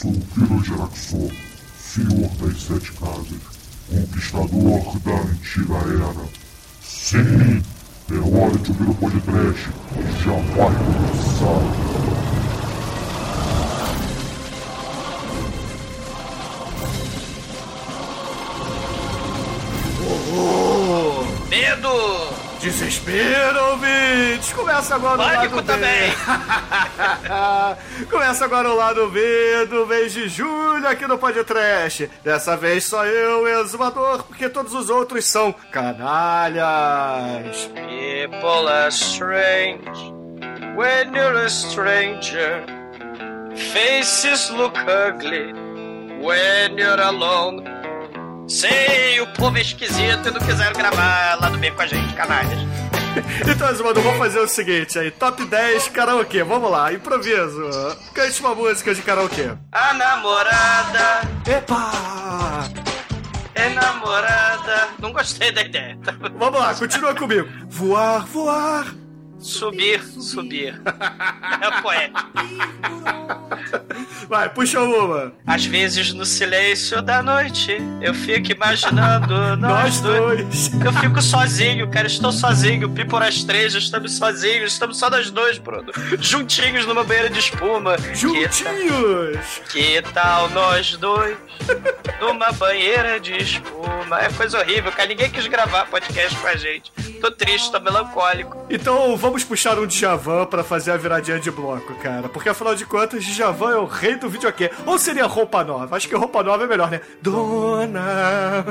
sou o Pirojeraxor, senhor das sete casas, conquistador da antiga era. Sim, é hora de ouvir o podcast, já vai começar. Desespero, ouvintes! Começa agora Pânico o lado também. Começa agora o lado B do mês de julho aqui no Podcast. Dessa vez só eu, exumador, porque todos os outros são canalhas. People are strange when you're a stranger. Faces look ugly when you're alone. Sei, o povo é esquisito e não quiseram gravar lá do bem com a gente, canalhas. Então, exumador, vamos fazer o seguinte aí: top 10 karaokê. Vamos lá, improviso. Cante uma música de karaokê. A namorada Epa! é namorada. Não gostei da ideia. Vamos lá, continua comigo. Voar, voar. Subir, subir. É poético. Vai, puxa uma. Às vezes no silêncio da noite eu fico imaginando nós, dois. dois. Eu fico sozinho, cara, estou sozinho. Pipor as três, estamos sozinhos, estamos só nós dois, Bruno. Juntinhos numa banheira de espuma. Que, Juntinhos. que tal nós dois numa banheira de espuma? É coisa horrível, cara. Ninguém quis gravar podcast com a gente. Tô triste, tô melancólico. Então vamos puxar um Djavan pra fazer a viradinha de bloco, cara. Porque afinal de contas, Djavan é o rei do videokê. Ou seria roupa nova? Acho que roupa nova é melhor, né? Dona.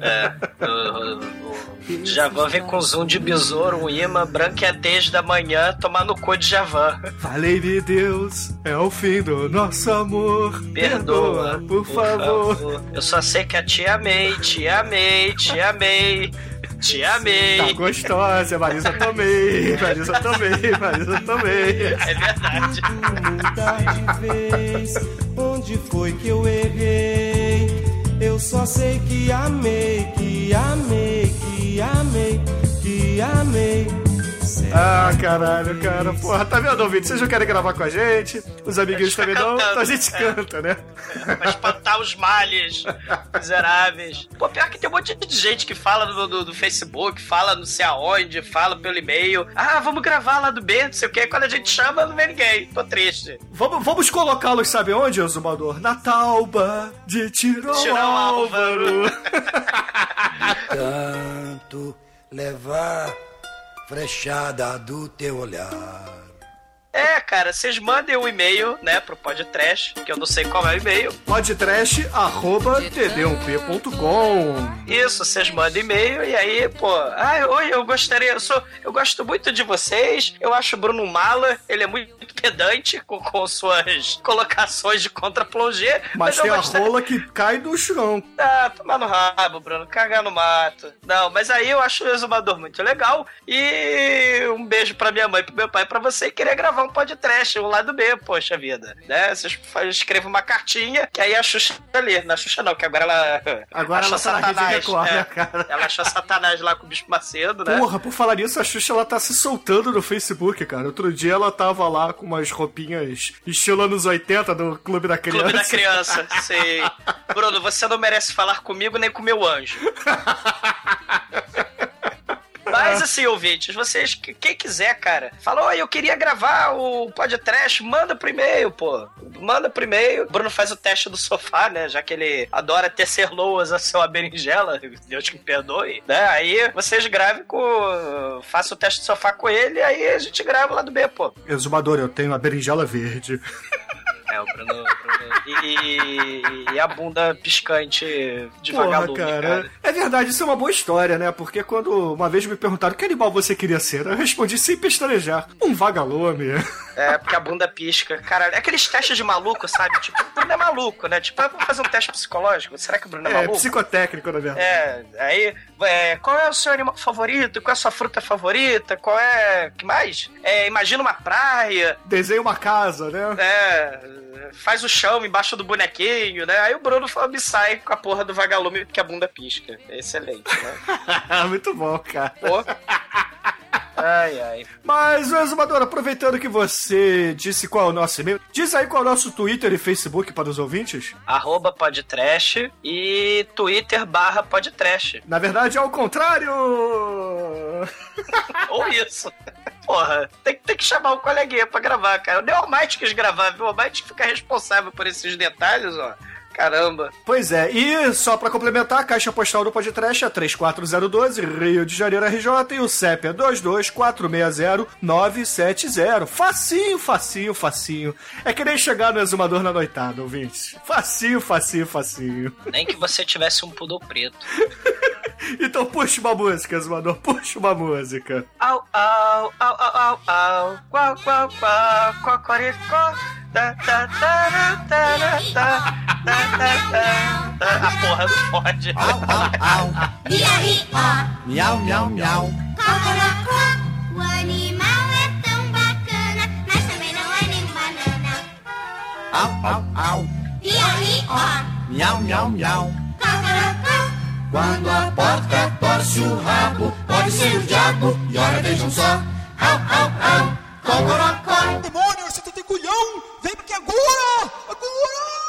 É, o, o, o Javan vem com zoom de besouro, um imã, branqueadez da manhã, tomar no cu de Javan. Falei-me Deus, é o fim do nosso amor. Perdoa, por, favor. Eu só sei que a te amei, te amei, te amei, te Tá amei. gostosa, Marisa também. Marisa também, Marisa também. É verdade. mudar de vez. Onde foi que eu errei? Eu só sei que amei, que amei, que amei, que amei. Ah, caralho, cara. Porra, tá vendo, ouvinte? Vocês não querem gravar com a gente? Os amiguinhos também não? Então a gente É. canta, né? Pra espantar os males miseráveis. Pô, pior que tem um monte de gente que fala no, no- no Facebook, fala não sei aonde, fala pelo e-mail. Ah, vamos gravar lá do B, não sei o quê. Quando a gente chama, não vem ninguém. Tô triste. Vamos, vamos colocá-los, sabe onde, Exumador? Na tauba de Tirão Tirão Álvaro. tanto levar frechada do teu olhar. É, cara, vocês mandem um e-mail, né, pro podcast, que eu não sei qual é o e-mail. podcast.td1p.com Isso, vocês mandam e-mail e aí, pô, ah, oi, eu gostaria, eu sou, eu gosto muito de vocês, eu acho o Bruno Mala, ele é muito pedante com, com suas colocações de contra-plongé, Mas eu tem a gostaria- rola que cai do chão. Ah, tomar no rabo, Bruno, cagar no mato. Não, mas aí eu acho o exumador muito legal. E um beijo pra minha mãe, pro meu pai, pra você que queria gravar um podcast, um lado B, poxa vida. Né? Vocês escrevam uma cartinha, que aí a Xuxa ali. Na Xuxa não, que agora ela. Agora achou ela tá Rede Record, é. né, cara? Ela achou Satanás lá com o bicho Macedo, né? Porra, por falar nisso, a Xuxa ela tá se soltando no Facebook, cara. Outro dia ela tava lá com umas roupinhas estilo anos 80 do Clube da Criança. Clube da criança, sei. Bruno, você não merece falar comigo nem com meu anjo. Mas assim, ouvintes, vocês, que- quem quiser, cara, fala, oi, eu queria gravar o podcast, manda pro e-mail, pô. Manda pro e-mail. Bruno faz o teste do sofá, né? Já que ele adora tecer loas a sua berinjela, Deus que me perdoe, né? Aí vocês gravem com. Faça o teste do sofá com ele, aí a gente grava lá do B, pô. Exumador, eu tenho a berinjela verde. É, o Bruno. Bruno e, e a bunda piscante de Porra, vagalume, cara. cara. É verdade, isso é uma boa história, né? Porque quando uma vez me perguntaram que animal você queria ser, eu respondi sem pestanejar. Um vagalume. É, porque a bunda pisca. Cara, é aqueles testes de maluco, sabe? Tipo, o Bruno é maluco, né? Tipo, ah, vamos fazer um teste psicológico. Será que o Bruno é, É, maluco? psicotécnico, na verdade. É, aí, é, qual é o seu animal favorito? Qual é a sua fruta favorita? Qual é. que mais? É, imagina uma praia, Desenha uma casa, né? é, faz o chão embaixo do bonequinho, né? Aí o Bruno me sai com a porra do vagalume que a bunda pisca. É excelente, né? Muito bom, cara. Pô. Ai, ai. Mas, Exumador, aproveitando que você disse qual é o nosso e-mail, diz aí qual é o nosso Twitter e Facebook para os ouvintes. Arroba podtrash e Twitter barra podtrash. Na verdade, é o contrário! Ou isso. Porra, tem, tem que chamar o coleguinha pra gravar, cara. O Almighty quis gravar, viu? O Almighty fica responsável por esses detalhes, ó. Caramba. Pois é, e só pra complementar, a caixa postal do podcast é 34012, Rio de Janeiro RJ, e o CEP é 22460-970. Facinho, facinho, facinho. É que nem chegar no exumador na noitada, ouvintes. Facinho, facinho, facinho. Nem que você tivesse um pudor preto. Então puxa uma música, exumador, puxa uma música. Au, au, au, au, au, au, qual, qual, qual, cocoricó, da, da, da, da, da, da, da, da, da, da. A porra não pode. Au, au, au. Miau, miau, miau. Cocorocó, o animal é tão bacana, mas também não é nem banana. Au, au, au. Miau, miau, miau. Quando a porca torce o rabo, pode ser o diabo. E ora vejam só. Au, au, au. Cocorocó. Demônio, você tem culhão? Vem aqui agora! Agora!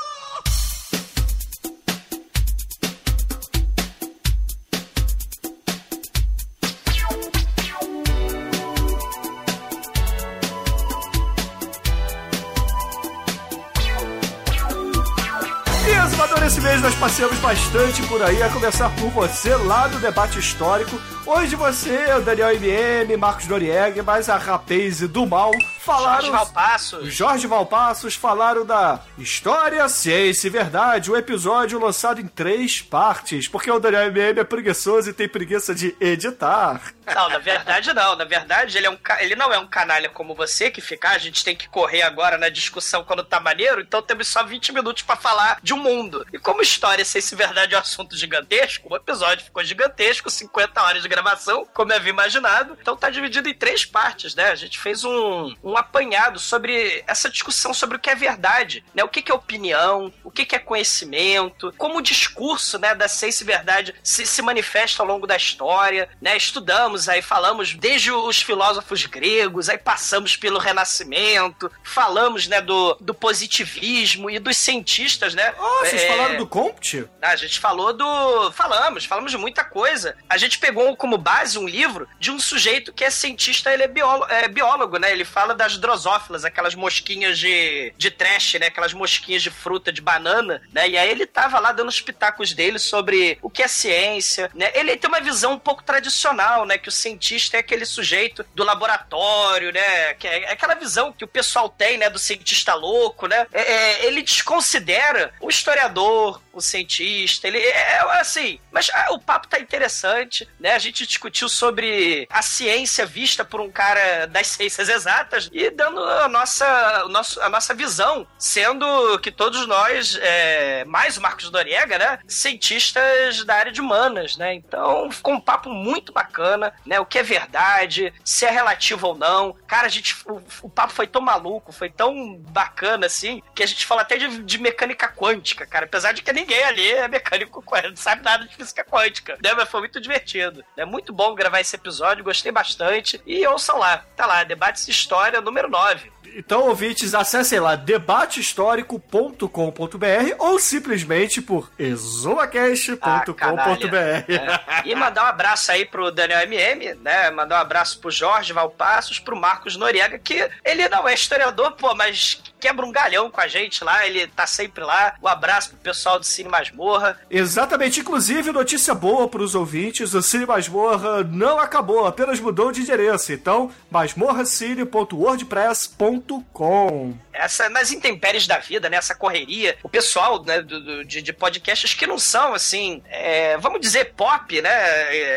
Nós passeamos bastante por aí, a começar por você lá do debate histórico. Hoje você, o Daniel MM, Marcos Noriega, mais a rapaz do mal, falaram... Jorge Valpassos. Jorge Valpassos falaram da História, Ciência e Verdade, o episódio lançado em três partes, porque o Daniel MM é preguiçoso e tem preguiça de editar. Não, na verdade não. Na verdade, ele, é um, ele não é um canalha como você que fica, "Ah, a gente tem que correr agora na discussão quando tá maneiro, então temos só 20 minutos pra falar de um mundo. E como história, se esse verdade é um assunto gigantesco, o episódio ficou gigantesco, 50 horas de gravação, como eu havia imaginado. Então tá dividido em três partes, né? A gente fez um, um apanhado sobre essa discussão sobre o que é verdade, né? O que, que é opinião, o que, que é conhecimento, como o discurso, né, da ciência e verdade se, se manifesta ao longo da história, né? Estudamos aí, falamos desde os filósofos gregos, aí passamos pelo Renascimento, falamos, né, do, do positivismo e dos cientistas, né? Oh, vocês É, falaram do Comte? a gente falou do. Falamos, falamos de muita coisa. A gente pegou como base um livro de um sujeito que é cientista, ele é biólogo, é biólogo né? Ele fala das drosófilas, aquelas mosquinhas de, de trash, né? Aquelas mosquinhas de fruta, de banana, né? E aí ele tava lá dando os pitacos dele sobre o que é ciência, né? Ele tem uma visão um pouco tradicional, né? Que o cientista é aquele sujeito do laboratório, né? Que é, é aquela visão que o pessoal tem, né? Do cientista louco, né? É- é, ele desconsidera o historiador, o cientista, ele é assim, mas ah, o papo tá interessante, né? A gente discutiu sobre a ciência vista por um cara das ciências exatas e dando a nossa, o nosso, a nossa visão, sendo que todos nós, é, mais o Marcos Doriega, né? Cientistas da área de humanas, né? Então ficou um papo muito bacana, né? O que é verdade, se é relativo ou não. Cara, a gente, o, o papo foi tão maluco, foi tão bacana assim, que a gente fala até de, de mecânica quântica, cara. Apesar de que ninguém ali é mecânico não sabe nada de física quântica, né? Mas foi muito divertido. É muito bom gravar esse episódio, gostei bastante. E ouçam lá, tá lá, Debates de História número 9. Então, ouvintes, acessem lá debatehistórico.com.br ou simplesmente por Ah, exumacast.com.br. canalha. É. E mandar um abraço aí pro Daniel MM, né? Mandar um abraço pro Jorge Valpassos, pro Marcos Noriega, que ele não é historiador, pô, mas quebra um galhão com a gente lá, ele tá sempre lá. Um abraço pro pessoal do Cine Masmorra. Exatamente, inclusive notícia boa para os ouvintes, o Cine Masmorra não acabou, apenas mudou de endereço. Então, masmorracine.wordpress.com Essa, nas intempéries da vida, né? Essa correria, o pessoal né, do, do- de, de podcasts que não são, assim, é, vamos dizer, pop, né?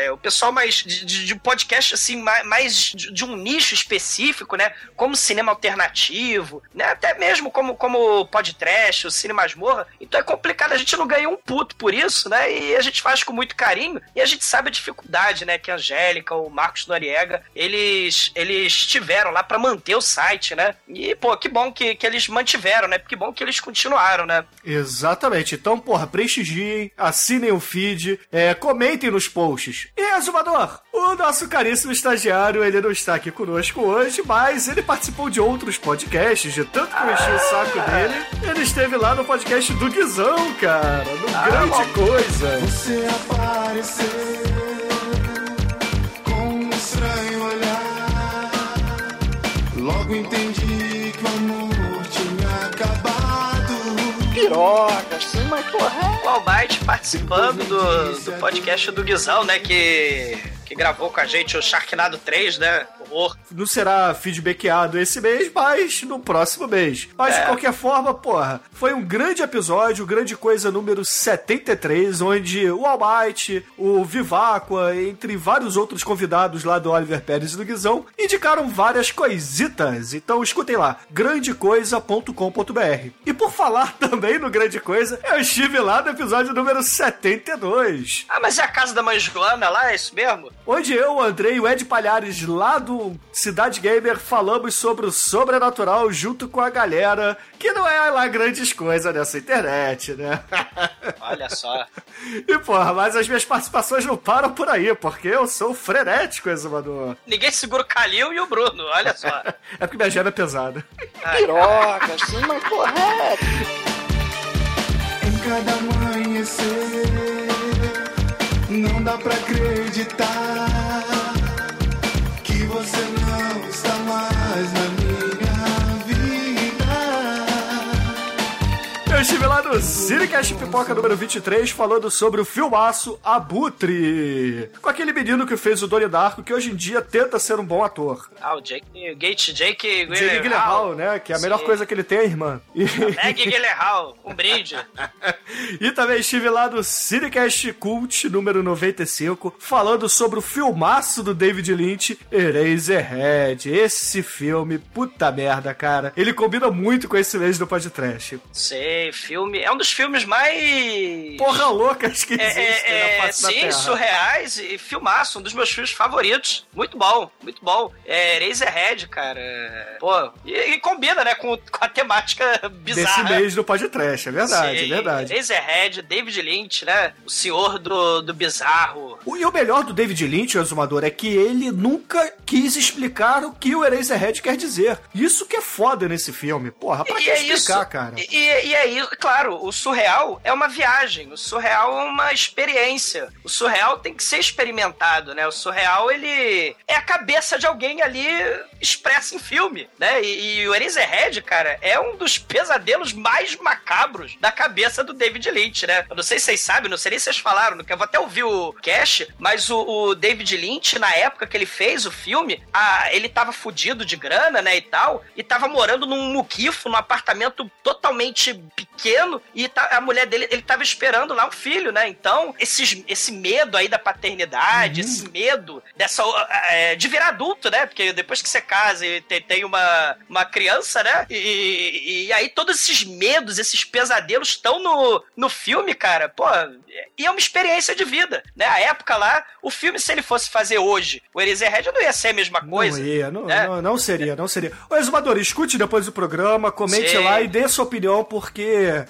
É, o pessoal mais de, de, de podcast, assim, mais, mais de, de um nicho específico, né? Como cinema alternativo, né? Até mesmo como, como podcast, o Cine Masmorra. Então é complicado, a gente não ganha um puto por isso, né? E a gente faz com muito carinho e a gente sabe a dificuldade, né? Que a Angélica, o Marcos Noriega, eles, eles tiveram lá pra manter o site, né? E, pô, que bom que, que eles mantiveram, né? Que bom que eles continuaram, né? Exatamente. Então, porra, prestigiem, assinem o feed, é, comentem nos posts. E, Azumador, O nosso caríssimo estagiário, ele não está aqui conosco hoje, mas ele participou de outros podcasts, de tanto que eu enchi o saco dele. Ele esteve lá no podcast do Guizão, cara, no Grande Coisa. Você apareceu com um estranho olhar. Logo entendi que o amor tinha acabado. Piroca, sim, mas porra. O Almighty participando do, do podcast do Guizão, né? Que, que gravou com a gente o Sharknado 3, né? Horror. Não será feedbackado esse mês, mas no próximo mês. Mas de É. qualquer forma, porra, foi um grande episódio, grande coisa número 73, onde o Almighty, o Viváqua, entre vários outros convidados lá do Oliver Pérez e do Guizão, indicaram várias coisitas. Então escutem lá, grandecoisa.com.br. E por falar também no Grande Coisa, eu estive lá no episódio número 72. Ah, mas é a casa da mãe Joana lá, é isso mesmo? Onde eu, o Andrei e o Ed Palhares, lá do Cidade Gamer, falamos sobre o sobrenatural junto com a galera, que não é lá grandes coisas nessa internet, né? Olha só. e porra, mas as minhas participações não param por aí, porque eu sou frenético, exumador. Ninguém segura o Calil e o Bruno, olha só. É porque minha gema é pesada. Piroca, sim, mas porra. Em cada amanhecer, não dá pra acreditar que você não está mais na minha Eu estive lá no Cinecast Pipoca número 23 falando sobre o filmaço Abutre. Com aquele menino que fez o Donnie Darko, que hoje em dia tenta ser um bom ator. Ah, o Jake, Gate Jake Jake Gyllenhaal, né? Que é a melhor Sim. coisa que ele tem, é irmã. E... Meg Gyllenhaal, um brinde. E também estive lá no Cinecast Cult número 95, falando sobre o filmaço do David Lynch, Eraserhead. Esse filme, puta merda, cara. Ele combina muito com esse mês do podcast. Sei, filme. É um dos filmes mais. Porra loucas que É, existem é, na é, face da sim, Terra. surreais e filmaço, um dos meus filmes favoritos. Muito bom, muito bom. É Eraserhead, cara. Pô, e, e combina, né, com, com a temática bizarra. Desse mês do podcast, é verdade, Sim, é verdade. Eraserhead, David Lynch, né? O senhor do, do bizarro. O- E o melhor do David Lynch, o Exumador, é que ele nunca quis explicar o que o Eraserhead quer dizer. Isso que é foda nesse filme. Porra, pra que E é explicar, isso, cara? E, e- e é isso, claro, o surreal é uma viagem, o surreal é uma experiência. O surreal tem que ser experimentado, né? O surreal, ele é a cabeça de alguém ali expressa em filme, né? E, e o Eraserhead, cara, é um dos pesadelos mais macabros da cabeça do David Lynch, né? Eu não sei se vocês sabem, não sei nem se vocês falaram, eu vou até ouvir o cast, mas o, o David Lynch, na época que ele fez o filme, a, ele tava fudido de grana, né, e tal, e tava morando num muquifo, num apartamento totalmente pequeno, e tá- a mulher dele, ele tava esperando lá um filho, né? Então, esses, esse medo aí da paternidade, esse medo dessa. é, de virar adulto, né? Porque depois que você casa e tem, tem uma, uma criança, né? E, e aí todos esses medos, esses pesadelos estão no, no filme, cara. Pô, e é uma experiência de vida, né? A época lá, o filme, se ele fosse fazer hoje, o Eraserhead não ia ser a mesma coisa. Não ia, não, né? não, não seria, não seria. Ô, Exumador, escute depois do programa, comente Sim. lá e dê sua opinião, porque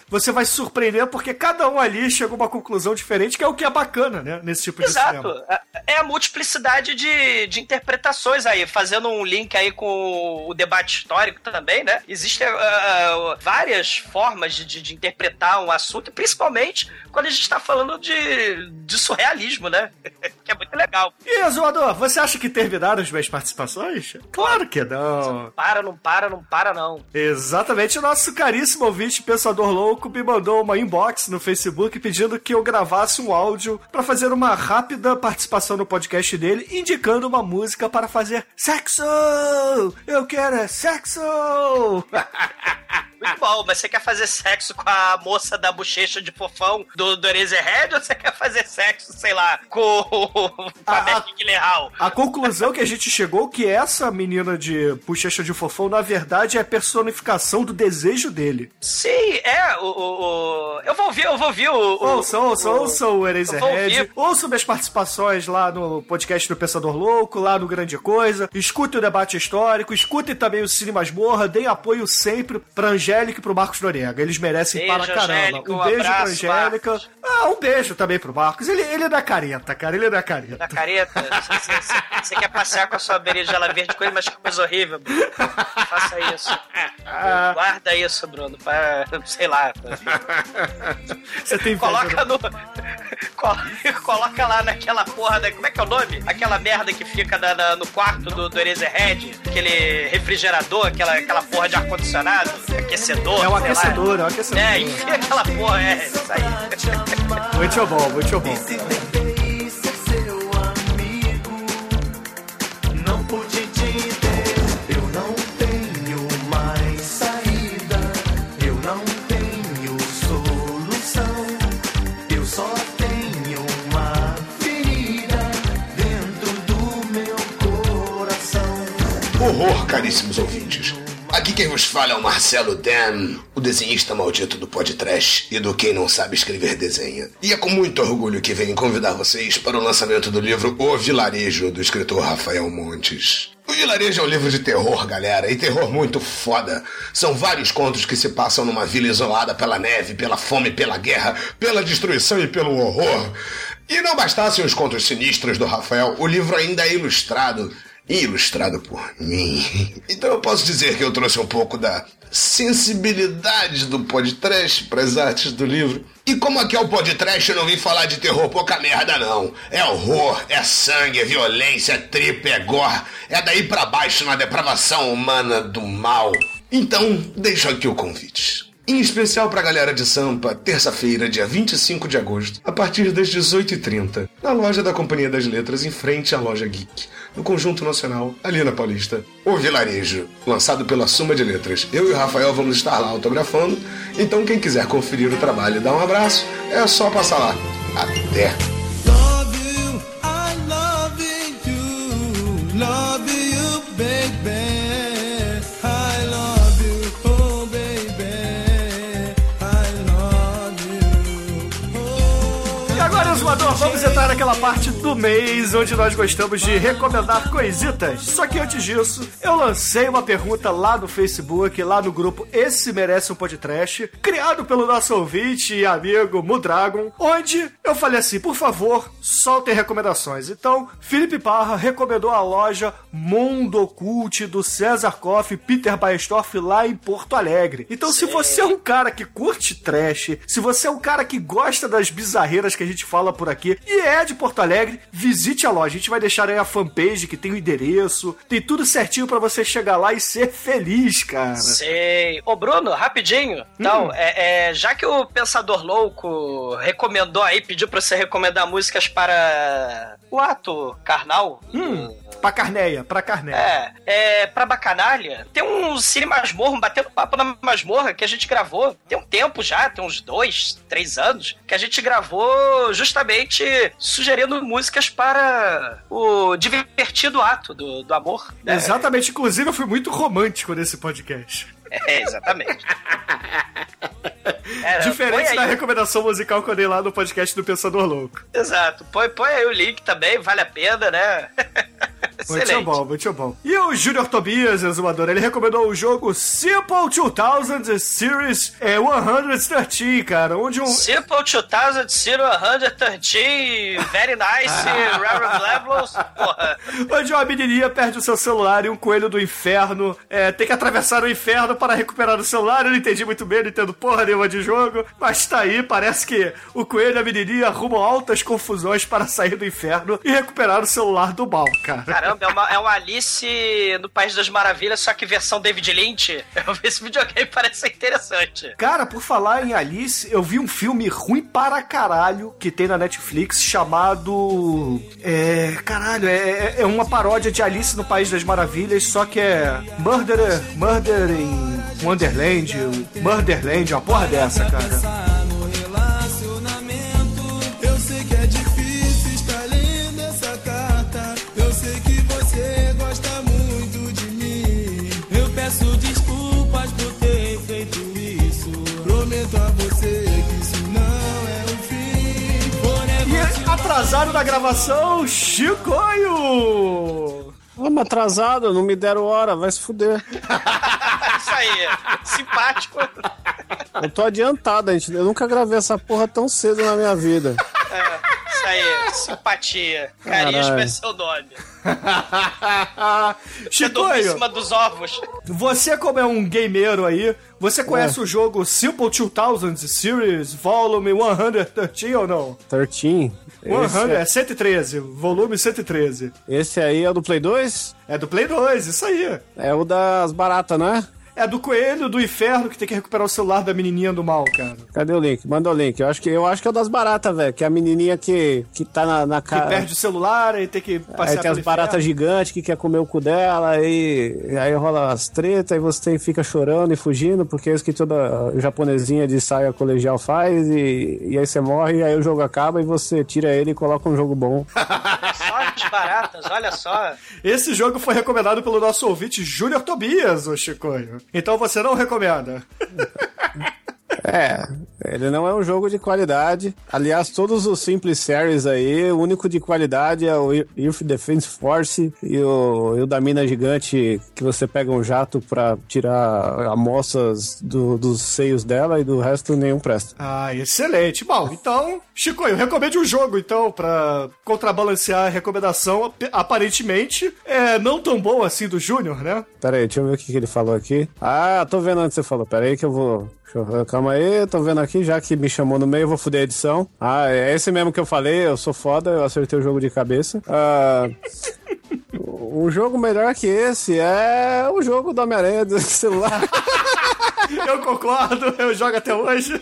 você vai se surpreender, porque cada um ali chegou a uma conclusão diferente, que é o que é bacana, né, nesse tipo de Exato. cinema. É a multiplicidade de, de interpretações aí, fazendo um link aí com o debate histórico também, né? Existem ah, várias formas de, de- interpretar um assunto, principalmente quando a gente está falando de, de surrealismo, né? que é muito legal. E, Exumador, você acha que terminaram as minhas participações? Claro que não. Para, não para, não para, não. Exatamente, o nosso caríssimo ouvinte, Pensador Louco, me mandou uma inbox no Facebook pedindo que eu gravasse um áudio pra fazer uma rápida participação no podcast dele, indicando uma música para fazer sexo! Eu quero é sexo! Muito bom, mas você quer fazer sexo com a moça da bochecha de fofão do, do Eraserhead ou você quer fazer sexo, sei lá, com, com a Ah, Becky Gyllenhaal? A conclusão que a gente chegou que essa menina de bochecha de fofão, na verdade, é a personificação do desejo dele. Sim, é, o, o, o- Eu vou ouvir, eu vou ouvir o. Ouça, ouça, ouça o Eraserhead. Ouça minhas participações lá no podcast do Pensador Louco, lá no Grande Coisa. Escute o debate histórico, escute também o Cine Masmorra, deem apoio sempre pra Angélica Angélica e pro Marcos Noriega. Eles merecem Beijo, para caramba. Um um beijo pra abraço, Angélica. Marcos. Ah, um beijo também pro Marcos. Ele, ele é da careta, cara. Ele é da careta. Da careta, você, você- você quer passear com a sua berinjela verde com ele, mas que coisa horrível, Bruno. Faça isso. Ah. Guarda isso, Bruno, pra, sei lá. pra- Você tem Coloca no. colo- Coloca lá naquela porra da. Como é que é o nome? Aquela merda que fica na- na- no quarto do, do Eraserhead. Aquele refrigerador, aquela, aquela porra de ar-condicionado, aquecedor. É um sei lá. aquecedor, é um aquecedor. É, enfia aquela porra, é, isso aí. Muito bom, muito bom. Tentei ser seu amigo, não pude te ter. Eu não tenho mais saída, eu não tenho solução. Eu só tenho uma ferida dentro do meu coração. Horror, caríssimos ouvintes. Aqui quem vos fala é o Marcelo Dan, o desenhista maldito do podcast e do Quem Não Sabe Escrever Desenha. E é com muito orgulho que venho convidar vocês para o lançamento do livro O Vilarejo, do escritor Rafael Montes. O Vilarejo é um livro de terror, galera, e terror muito foda. São vários contos que se passam numa vila isolada pela neve, pela fome, pela guerra, pela destruição e pelo horror. E não bastassem os contos sinistros do Rafael, o livro ainda é ilustrado e ilustrado por mim. Então eu posso dizer que eu trouxe um pouco da sensibilidade do podcast para as artes do livro. E como aqui é o podcast, eu não vim falar de terror pouca merda, não. É horror, é sangue, é violência, é tripa, é gore. É daí pra baixo na depravação humana do mal. Então, deixo aqui o convite. Em especial pra galera de Sampa, terça-feira, dia 25 de agosto, a partir das 18h30, na loja da Companhia das Letras, em frente à loja Geek, no Conjunto Nacional, ali na Paulista. O Vilarejo, lançado pela Suma de Letras. Eu e o Rafael vamos estar lá autografando, então quem quiser conferir o trabalho e dar um abraço, é só passar lá. Até! Love you, Exumador, vamos entrar naquela parte do mês onde nós gostamos de recomendar coisitas. Só que antes disso, eu lancei uma pergunta lá no Facebook, lá no grupo Esse Merece um Podcast, criado pelo nosso ouvinte e amigo Mudragon, onde eu falei assim, por favor, soltem recomendações. Então, Felipe Parra recomendou a loja Mundo Occult do César Koff e Peter Baestorff lá em Porto Alegre. Então, se você é um cara que curte trash, se você é um cara que gosta das bizarreiras que a gente fala por aqui e é de Porto Alegre, visite a loja. A gente vai deixar aí a fanpage que tem o endereço, tem tudo certinho pra você chegar lá e ser feliz, cara. Sei. Ô, Bruno, rapidinho. Então, é, é, já que o Pensador Louco recomendou aí, pediu pra você recomendar músicas para o ato carnal. Hum, pra carneia, pra carneia. É, é, pra bacanalha, tem um Cine Masmorra, um Batendo Papo na Masmorra, que a gente gravou tem um tempo já, tem uns dois, três anos, que a gente gravou justamente sugerindo músicas para o divertido ato do, do amor. né? Exatamente, inclusive eu fui muito romântico nesse podcast. É, exatamente. Põe Diferente aí. da recomendação musical que eu dei lá no podcast do Pensador Louco. Exato. Põe, põe aí o link também, vale a pena, né? Muito Excelente. bom, muito bom. E o Junior Tobias, exumador, ele recomendou o jogo Simple 2000 Series é, 113, cara, onde um... Simple 2000 113, very nice, Reverend Levels, porra. Onde uma menininha perde o seu celular e um coelho do inferno é, tem que atravessar o inferno para recuperar o celular. Eu não entendi muito bem, não entendo porra nenhuma de jogo, mas tá aí, parece que o coelho e a menininha arrumam altas confusões para sair do inferno e recuperar o celular do mal, cara. Caramba, é uma, é uma Alice no País das Maravilhas, só que versão David Lynch. Esse videogame, parece ser interessante. Cara, por falar em Alice, eu vi um filme ruim para caralho que tem na Netflix chamado. É. Caralho, é, é uma paródia de Alice no País das Maravilhas, só que é Murder, Murder em Wonderland, Murderland, uma porra dessa, cara. Atrasado na gravação, Chicoio! Vamos atrasado, não me deram hora, vai se fuder. Isso aí. Simpático. Eu tô adiantado, gente. Eu nunca gravei essa porra tão cedo na minha vida. É, isso aí. Simpatia. Carisma é seu nome. Você dormiu em Chicoio, cima dos ovos. você como é um gameiro aí, você conhece É. o jogo Simple 2000 Series Volume 113 ou não? 13. 100, é Esse, 113, volume 113. esse aí é o do Play 2? É do Play 2, isso aí. É o das baratas, não é? Do coelho do inferno que tem que recuperar o celular da menininha do mal, cara. Cadê o link? Manda o link. Eu acho que, eu acho que é o das baratas, velho. Que é a menininha que, que tá na, na Que cara. perde o celular e tem que passear Aí tem as baratas gigantes que quer comer o cu dela, aí, aí rola as tretas, aí você tem- fica chorando e fugindo, porque é isso que toda japonesinha de saia colegial faz, e, e aí você morre, e aí o jogo acaba e você tira ele e coloca um jogo bom. Só as baratas, olha só. Esse jogo foi recomendado pelo nosso ouvinte Júnior Tobias, ô Chicoio. Então você não recomenda. É, ele não é um jogo de qualidade. Aliás, todos os Simple Series aí, o único de qualidade é o Earth Defense Force e o, e o da mina gigante que você pega um jato pra tirar amostras do- dos seios dela e do resto nenhum presta. Ah, excelente. Bom, então, Chicoio, recomende um jogo, então, pra contrabalancear a recomendação. ap- Aparentemente, é não tão bom assim do Júnior, né? Pera aí, deixa eu ver o que, que ele falou aqui. Ah, tô vendo onde você falou. Pera aí que eu vou. eu- Calma aí, tô vendo aqui, já que me chamou no meio, eu vou fuder a edição. Ah, é esse mesmo que eu falei, eu sou foda, eu acertei o jogo de cabeça. Ah, um jogo melhor que esse é o jogo do Homem-Aranha do celular. Eu concordo, eu jogo até hoje.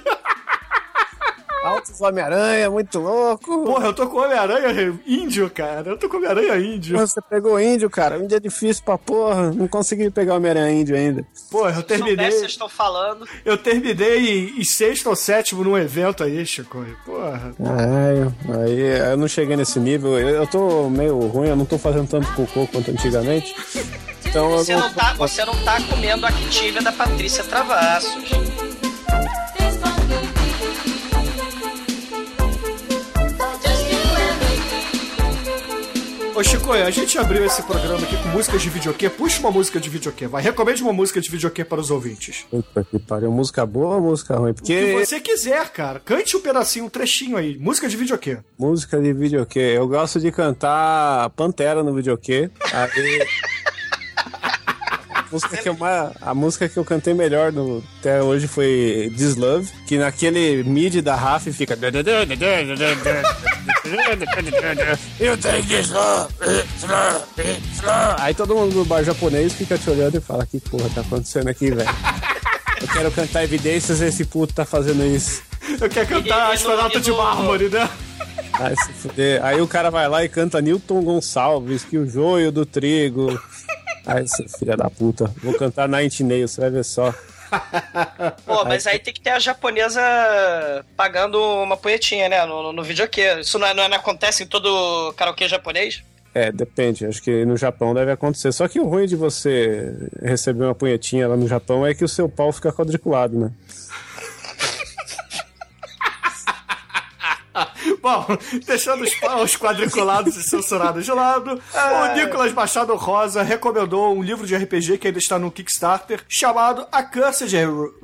Altos Homem-Aranha, muito louco. Porra, eu tô com Homem-Aranha índio, cara. Eu tô com Homem-Aranha índio. Você pegou índio, cara. Índio é difícil pra porra. Não consegui pegar Homem-Aranha índio ainda. Porra, eu Se terminei. soubesse, vocês estão falando. Eu terminei em, em sexto ou sétimo num evento aí, Chicoio. Porra. É, aí eu não cheguei nesse nível. Eu, eu tô meio ruim, eu não tô fazendo tanto cocô quanto antigamente. Então eu Você não tá, você não tá comendo a Activia da Patrícia Travassos. Ô Chicoio, a gente abriu esse programa aqui com músicas de videokê. Puxa uma música de videokê, vai. Recomende uma música de videokê para os ouvintes. Puta que pariu, música boa ou música ruim? O que Porque você quiser, cara. Cante um pedacinho, um trechinho aí. Música de videokê. música de videokê, eu gosto de cantar Pantera no videokê. Aí. A música, que eu, mais- a música que eu cantei melhor no- até hoje foi This Love, que naquele mid da Raf fica. Eu tenho this love, love, love. Aí todo mundo do bar japonês fica te olhando e fala: Que porra tá acontecendo aqui, velho? Eu quero cantar evidências e esse puto tá fazendo isso. Eu quero cantar E- Astronauta no- de no- Mármore, né? Aí se fuder. Aí o cara vai lá e canta Newton Gonçalves, que o joio do trigo. Aí, seu filho da puta, vou cantar Nine Nails, você vai ver só. Pô, mas aí tem que ter a japonesa pagando uma punhetinha, né? No, no, no videokê. Isso não, é- não, é- não acontece em todo karaokê japonês? É, depende, acho que no Japão deve acontecer. Só que o ruim de você receber uma punhetinha lá no Japão é que o seu pau fica quadriculado, né? Bom, deixando os paus quadriculados e censurados de lado, o Nicolas Machado Rosa recomendou um livro de RPG que ainda está no Kickstarter, chamado A Cursed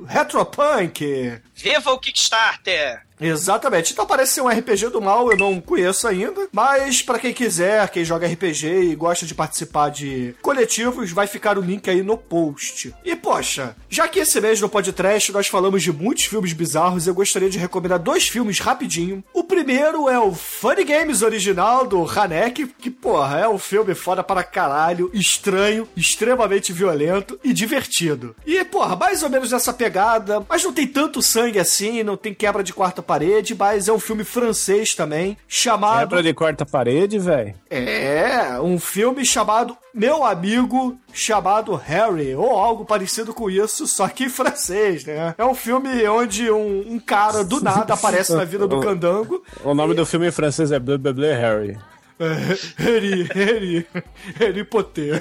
Retropunk. Viva o Kickstarter! Exatamente. Então parece ser um RPG do mal, eu não conheço ainda. Mas pra quem quiser, quem joga RPG e gosta de participar de coletivos, vai ficar o link aí no post. E poxa, já que esse mês no podcast nós falamos de muitos filmes bizarros, eu gostaria de recomendar dois filmes rapidinho. O primeiro é o Funny Games original do Hanek, que porra, é um filme foda para caralho, estranho, extremamente violento e divertido. E porra, mais ou menos nessa pegada, mas não tem tanto sangue assim, não tem quebra de quarta parede, mas é um filme francês também, chamado. Quebra de quarta parede, velho. É, um filme chamado Meu Amigo chamado Harry, ou algo parecido com isso, só que em francês, né? É um filme onde um, um cara do nada aparece na vida do candango. O nome do filme em francês é Bleu Bleu Bleu Harry. É, Harry, Harry, Harry Potter.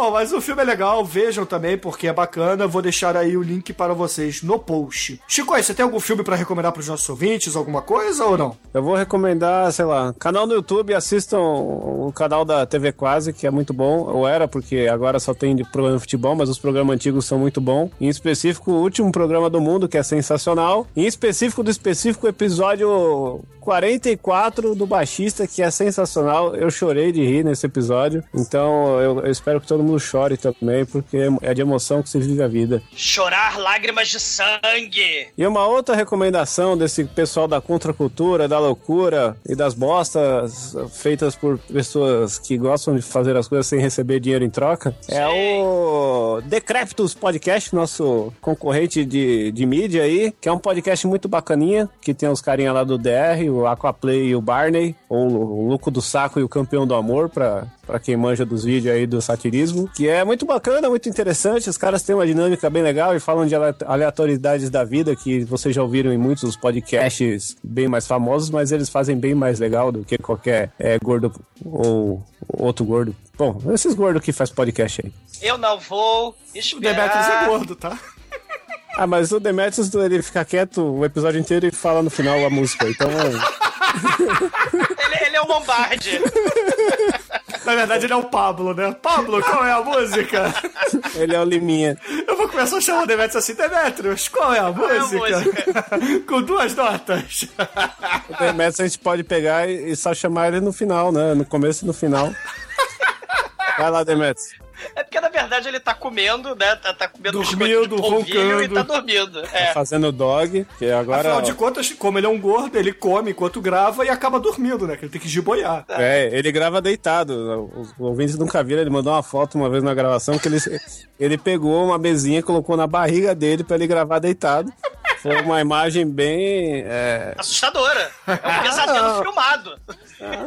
Bom, mas o filme é legal, vejam também, porque é bacana. Vou deixar aí o link para vocês no post. Chico, você tem algum filme para recomendar para os nossos ouvintes? Alguma coisa ou não? Eu vou recomendar, sei lá, canal no YouTube, assistam o canal da TV Quase, que é muito bom. Ou era, porque agora só tem de programa de futebol, mas os programas antigos são muito bons. Em específico, o último programa do mundo, que é sensacional. Em específico do específico, episódio 44 do Baixista, que é sensacional. Eu chorei de rir nesse episódio. Então eu, eu espero que todo mundo chore também, porque é de emoção que se vive a vida. Chorar lágrimas de sangue. E uma outra recomendação desse pessoal da contracultura, da loucura e das bostas feitas por pessoas que gostam de fazer as coisas sem receber dinheiro em troca é o Decreptus Podcast, nosso concorrente de, de mídia aí, que é um podcast muito bacaninha, que tem os carinha lá do DR, o Aquaplay e o Barney, ou o Luco do Saco e o Campeão do Amor, pra, pra quem manja dos vídeos aí do satirismo, que é muito bacana, muito interessante. Os caras têm uma dinâmica bem legal e falam de ale- aleatoriedades da vida que vocês já ouviram em muitos dos podcasts bem mais famosos, mas eles fazem bem mais legal do que qualquer é, gordo ou outro gordo. Bom, esses gordos que faz podcast aí. Eu não vou Demetrius esperar. é gordo, tá? Ah, mas o Demetrius, ele fica quieto o episódio inteiro e fala no final a música. Então, Ele, ele é um Lombardi. Na verdade, ele é o Pablo, né? Pablo, qual é a música? ele é o Liminha. Eu vou começar a chamar o Demetrius assim, Demetrius, qual é a é a música? Com duas notas. O Demetrius a gente pode pegar e, e só chamar ele no final, né? No começo e no final. Vai lá, Demetrius. É porque, na verdade, ele tá comendo, né? Tá, tá comendo Dormindo, polvilho e roncando. tá dormindo. É. Fazendo dog, que agora. Afinal de contas, como ele é um gordo, ele come enquanto grava e acaba dormindo, né? Que ele tem que giboiar. É, ele grava deitado. Os ouvintes nunca viram, ele mandou uma foto uma vez na gravação que ele, ele pegou uma mesinha e colocou na barriga dele pra ele gravar deitado. Foi uma imagem bem. É... Assustadora. É um pesadelo não. filmado.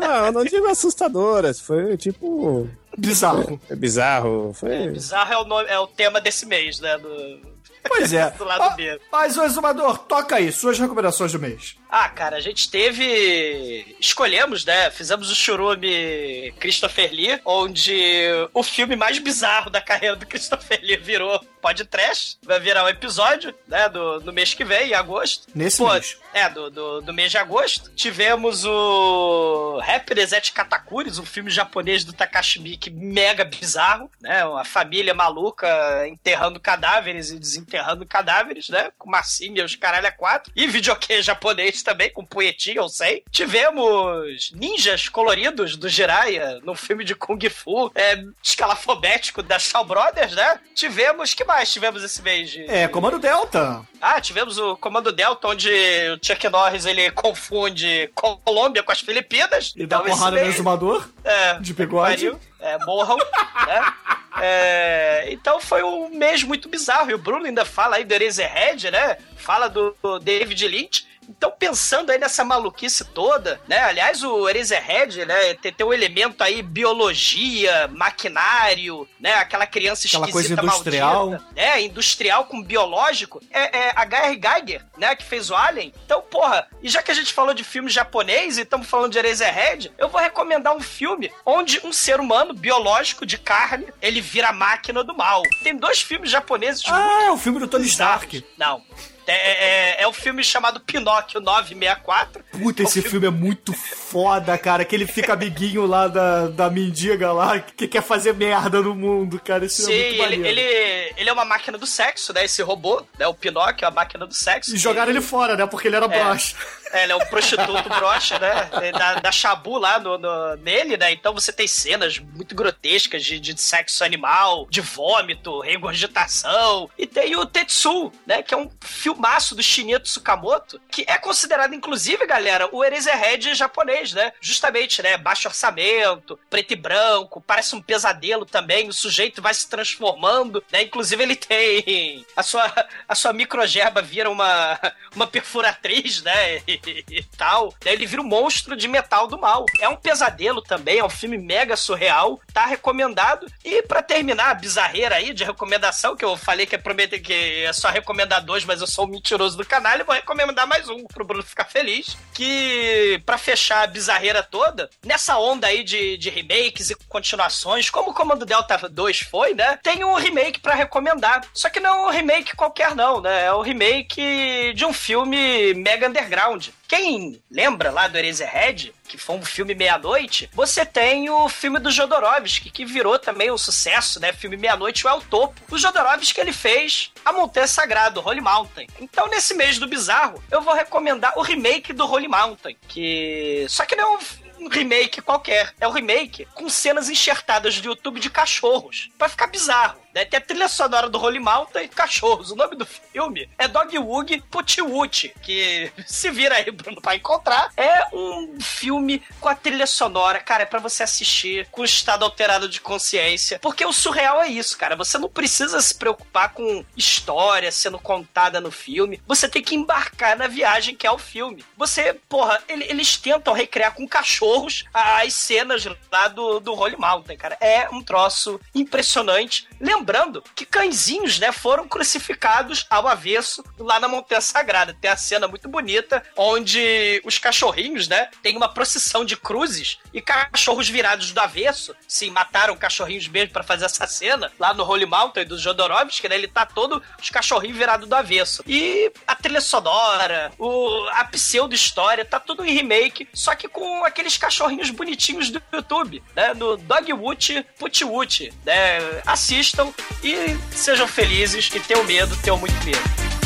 Não, eu não digo assustadora. Foi tipo. Bizarro. É bizarro. Foi. Bizarro é o, nome, é o tema desse mês, né? Do, Pois é. do lado B. Mas, o exumador, toca aí, suas recomendações do mês. Ah, cara, a gente teve. Escolhemos, né? Fizemos o churume Christopher Lee, onde o filme mais bizarro da carreira do Christopher Lee virou podcast. Vai virar um episódio, né? Do, do mês que vem, em agosto. Nesse Pô, mês. É, do, do, do mês de agosto. Tivemos o Happiness at Katakuris, um filme japonês do Takashi Miike mega bizarro, né? Uma família maluca enterrando cadáveres e desenterrando cadáveres, né? Com massinha os caralho a quatro. E videokê japonês também, com punhetinha, eu sei. Tivemos ninjas coloridos do Jiraiya, num filme de Kung Fu, é, escalafobético da Shaw Brothers, né? Tivemos, que mais tivemos esse mês? De... É, Comando Delta. Ah, tivemos o Comando Delta, onde o Chuck Norris ele confunde Colômbia com as Filipinas. E dá Então, porrada no exumador. é, de bigode. pariu. É, morram, né? É, então foi um mês muito bizarro. E o Bruno ainda fala aí do Eraserhead, né? Fala do, do David Lynch. Então, pensando aí nessa maluquice toda, né? Aliás, o Eraserhead, né? Tem, tem um elemento aí, biologia, maquinário, né? Aquela criança Aquela esquisita, coisa industrial. maldita. É, industrial com biológico. É, é H.R. Geiger, né? Que fez o Alien. Então, porra, e já que a gente falou de filme japonês e estamos falando de Eraserhead, eu vou recomendar um filme onde um ser humano biológico de carne, ele vira a máquina do mal. Tem dois filmes japoneses Ah, é o filme do Tony. Stark. Não. É, é, é o filme chamado Pinóquio 964. Puta, esse filme é muito foda, cara. Que ele fica amiguinho lá da, da mendiga lá, que quer fazer merda no mundo, cara. Esse Sim, é muito ele, maneiro. ele, ele é uma máquina do sexo, né? Esse robô, né? O Pinóquio é a máquina do sexo. E jogaram ele fora, né? Porque ele era broxa. É, ele é um prostituto broxa, né? Da, da Shabu lá no, no- nele, né? Então você tem cenas muito grotescas de, de sexo animal, de vômito, regurgitação. E tem o Tetsu, né? Que é um filmaço do Shinya Tsukamoto, que é considerado, inclusive, galera, o Eraserhead japonês, né? Justamente, né? Baixo orçamento, preto e branco, parece um pesadelo também. O sujeito vai se transformando, né? Inclusive, ele tem a sua, a sua microgerba vira uma, uma perfuratriz, né? E, e tal. Daí ele vira um monstro de metal do mal. É um pesadelo também, é um filme mega surreal. Tá recomendado. E pra terminar a bizarreira aí de recomendação, que eu falei que é prometer que é só recomendar dois, mas eu sou um mentiroso do canal, eu vou recomendar mais um pro Bruno ficar feliz. Que pra fechar a bizarreira toda, nessa onda aí de, de remakes e continuações, como o Comando Delta 2 foi, né? Tem um remake pra recomendar. Só que não é um remake qualquer, não, né? É o remake de um filme mega underground. Quem lembra lá do Eraserhead, que foi um filme meia-noite, você tem o filme do Jodorowsky, que virou também um sucesso, né? Filme Meia-Noite é o topo. O Jodorowsky ele fez A Montanha Sagrada, Holy Mountain. Então, nesse mês do bizarro, eu vou recomendar o remake do Holy Mountain, que só que não é um um remake qualquer. É um remake com cenas enxertadas do YouTube de cachorros. Pra ficar bizarro. Né? Tem a trilha sonora do Holy Mountain e cachorros. O nome do filme é Dog Wug Putiwuti, que se vira aí, Bruno, pra encontrar. É um filme com a trilha sonora, cara, é pra você assistir com estado alterado de consciência. Porque o surreal é isso, cara. Você não precisa se preocupar com história sendo contada no filme. Você tem que embarcar na viagem que é o filme. Você, porra, ele- eles tentam recriar com cachorros as cenas lá do, do Holy Mountain, cara. É um troço impressionante. Lembrando que cãezinhos, né, foram crucificados ao avesso lá na Montanha Sagrada. Tem a cena muito bonita onde os cachorrinhos, né, tem uma procissão de cruzes e cachorros virados do avesso. Sim, mataram cachorrinhos mesmo pra fazer essa cena lá no Holy Mountain do Jodorowsky, né? Ele tá todo os cachorrinhos virados do avesso. E a trilha sonora, o, a pseudo-história, tá tudo em remake, só que com aqueles cachorrinhos bonitinhos do YouTube, né? No Dogwood Putwood, né? Assistam e sejam felizes e tenham medo, tenham muito medo.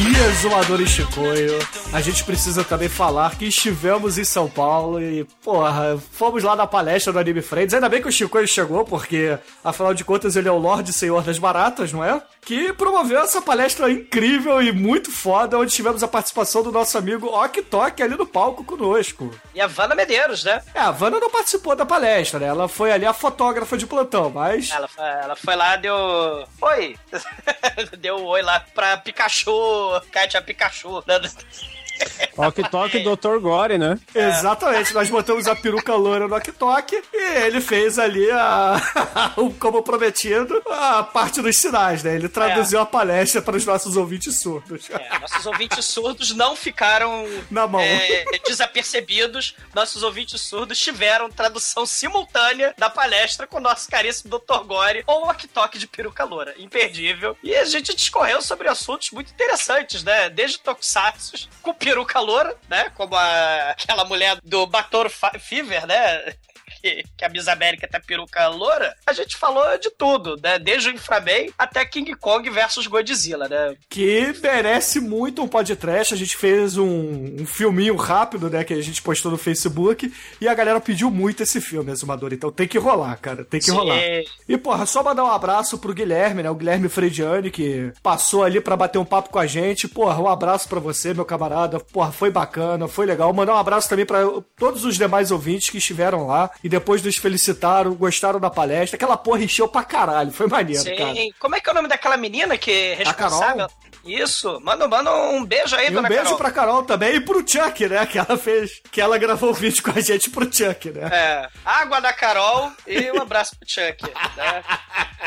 E Exumador e Chicoio, a gente precisa também falar que estivemos em São Paulo e, porra, fomos lá na palestra do Anime Friends. Ainda bem que o Chicoio chegou, porque, afinal de contas, ele é o Lorde Senhor das Baratas, não é? Que promoveu essa palestra incrível e muito foda, onde tivemos a participação do nosso amigo Ok Tok ali no palco conosco. E a Vanna Medeiros, né? É, a Vanna não participou da palestra, né? Ela foi ali a fotógrafa de plantão, mas. Ela, foi- ela foi lá, deu. Oi! deu um oi lá pra Pikachu, Katia Pikachu. né? Ok Tok Dr. Gore, né? Exatamente, nós botamos a peruca loira no Ok-Tok e ele fez ali a, como prometido, a parte dos sinais, né? Ele traduziu a palestra para os nossos ouvintes surdos. É, nossos ouvintes surdos não ficaram Na mão. é, desapercebidos. Nossos ouvintes surdos tiveram tradução simultânea da palestra com o nosso caríssimo Dr. Gore ou o Ok-Tok de peruca loura. Imperdível. E a gente discorreu sobre assuntos muito interessantes, né? Desde tokusatsu com peruca loura, né? Como a- aquela mulher do Bator Fever, né? Que, que a Miss América a peruca loura, a gente falou de tudo, né? Desde o Inframan até King Kong versus Godzilla, né? Que merece muito um podcast. A gente fez um, um filminho rápido, né? Que a gente postou no Facebook. E a galera pediu muito esse filme, Exumador. Então tem que rolar, cara. Tem que Sim. rolar. E, porra, só mandar um abraço pro Guilherme, né? O Guilherme Frediani, que passou ali pra bater um papo com a gente. Porra, um abraço pra você, meu camarada. Porra, foi bacana, foi legal. Mandar um abraço também pra todos os demais ouvintes que estiveram lá e depois nos felicitaram, gostaram da palestra. Aquela porra encheu pra caralho. Foi maneiro, Sim. cara. Como é que é o nome daquela menina que é responsável? Isso. Manda, manda um beijo aí, E um dona beijo Carol. pra Carol também e pro Chuck, né? Que ela fez. Que ela gravou o vídeo com a gente pro Chuck, né? É, água da Carol e um abraço pro Chuck. Né?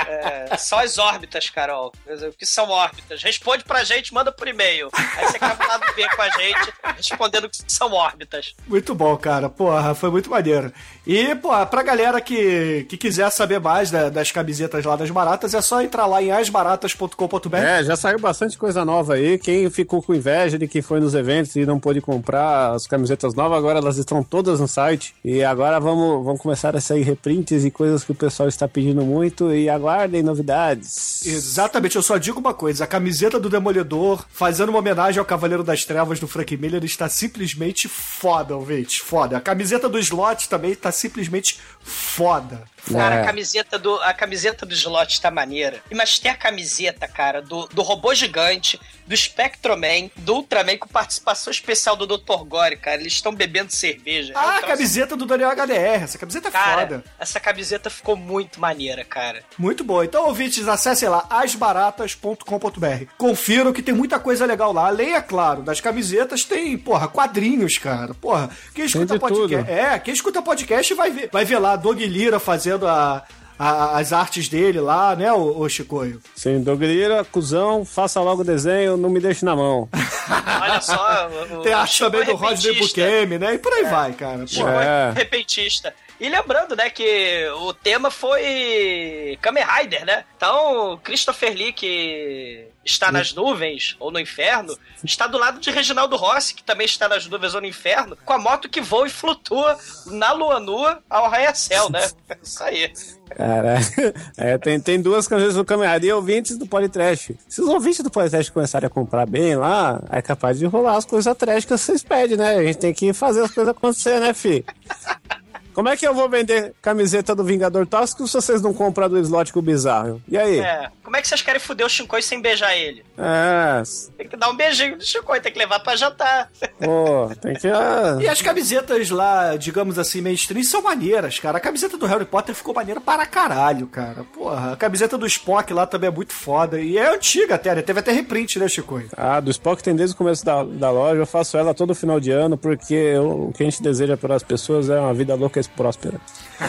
É, só as órbitas, Carol. O que são órbitas? Responde pra gente, manda por e-mail. Aí você acaba lá do B com a gente, respondendo o que são órbitas. Muito bom, cara. Porra, foi muito maneiro. E, porra, pra galera que, que quiser saber mais da- das camisetas lá das baratas, é só entrar lá em asbaratas.com.br. É, já saiu bastante coisa nova aí. Quem ficou com inveja de que foi nos eventos e não pôde comprar as camisetas novas, agora elas estão todas no site. E agora vamos, vamos começar a sair reprints e coisas que o pessoal está pedindo muito. E aguardem novidades. Exatamente, eu só digo uma coisa: a camiseta do Demolidor, fazendo uma homenagem ao Cavaleiro das Trevas do Frank Miller, está simplesmente foda, ouvinte. Foda. A camiseta do Slot também está simplesmente foda. Cara, É. a camiseta do a camiseta do slot tá maneira. E Mas tem a camiseta, cara, do, do robô gigante, do Spectroman, do Ultraman com participação especial do Dr. Gore, cara. Eles estão bebendo cerveja. Ah, a troço- camiseta do Daniel HDR. Essa camiseta é Cara, foda. essa camiseta ficou muito maneira, cara. Muito boa. Então, ouvintes, acessem lá asbaratas.com.br. Confiram que tem muita coisa legal lá. Além, é claro, das camisetas, tem, porra, quadrinhos, cara. Porra, quem escuta podcast. tudo. É, quem escuta podcast vai ver, vai ver lá Doug Lira fazendo a- a- as artes dele lá, né, o, o Chicoio? Sim, Dogrira, cuzão, faça logo o desenho, não me deixe na mão. Olha só. o- o Tem arte Chico também do Rodney. Bukemi, né? E por aí vai, cara. É. repentista. E lembrando, né, que o tema foi Kamen Rider, né? Então, Christopher Lee, que está nas nuvens ou no inferno, está do lado de Reginaldo Rossi, que também está nas nuvens ou no inferno, com a moto que voa e flutua na lua nua ao arranha-céu, né? Isso aí. Cara, é, tem, tem duas camisetas do Kamen Rider e ouvintes do Polytrash. Se os ouvintes do Polytrash começarem a comprar bem lá, é capaz de rolar as coisas trash que vocês pedem, né? A gente tem que fazer as coisas acontecer, né, fi? Como é que eu vou vender camiseta do Vingador Tóxico se vocês não compram do slot com o bizarro? E aí? É. Como é que vocês querem fuder o Shinkoi sem beijar ele? É, Tem que dar um beijinho no Shinkoi, tem que levar pra jantar. pô, tem que. ah, E as camisetas lá, digamos assim, mainstream, são maneiras, cara. A camiseta do Harry Potter ficou maneira para caralho, cara. Porra, a camiseta do Spock lá também é muito foda. E é antiga até, né? Teve até reprint, né, Chico? Ah, do Spock tem desde o começo da, da loja. Eu faço ela todo final de ano porque eu- o que a gente deseja para as pessoas é uma vida louca e próspera.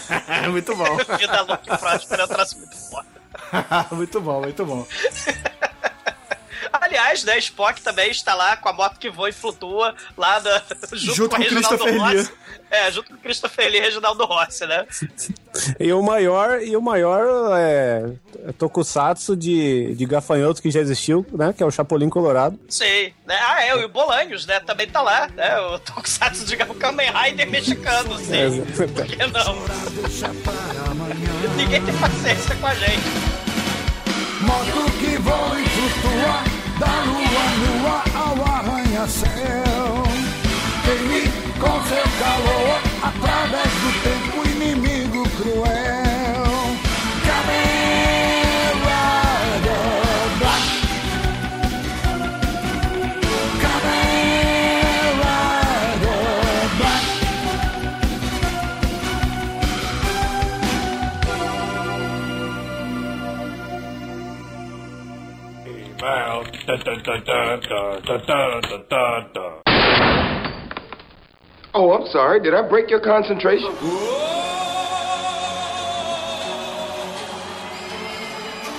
muito bom. Vida louca e próspera é um troço muito foda. muito bom, muito bom. Aliás, né, Spock também está lá com a moto que voa e flutua lá da, junto, Junto com, com Christopher Lee. Rossi. É, junto com o Christopher Lee e Reginaldo Rossi, né? E o maior, e o maior é, é tokusatsu de, de gafanhoto que já existiu, né? Que é o Chapolin Colorado. Sei. Né? Ah, é, e o Bolanhos, né? Também tá lá, né? O Tokusatsu de Kamen Rider mexicano, sim. Por que não? Ninguém tem paciência com a gente. Moto que voa e flutua da lua nua ao arranha-céu. Queime com seu calor através do tempo inimigo cruel. Oh, I'm sorry. Did I break your concentration?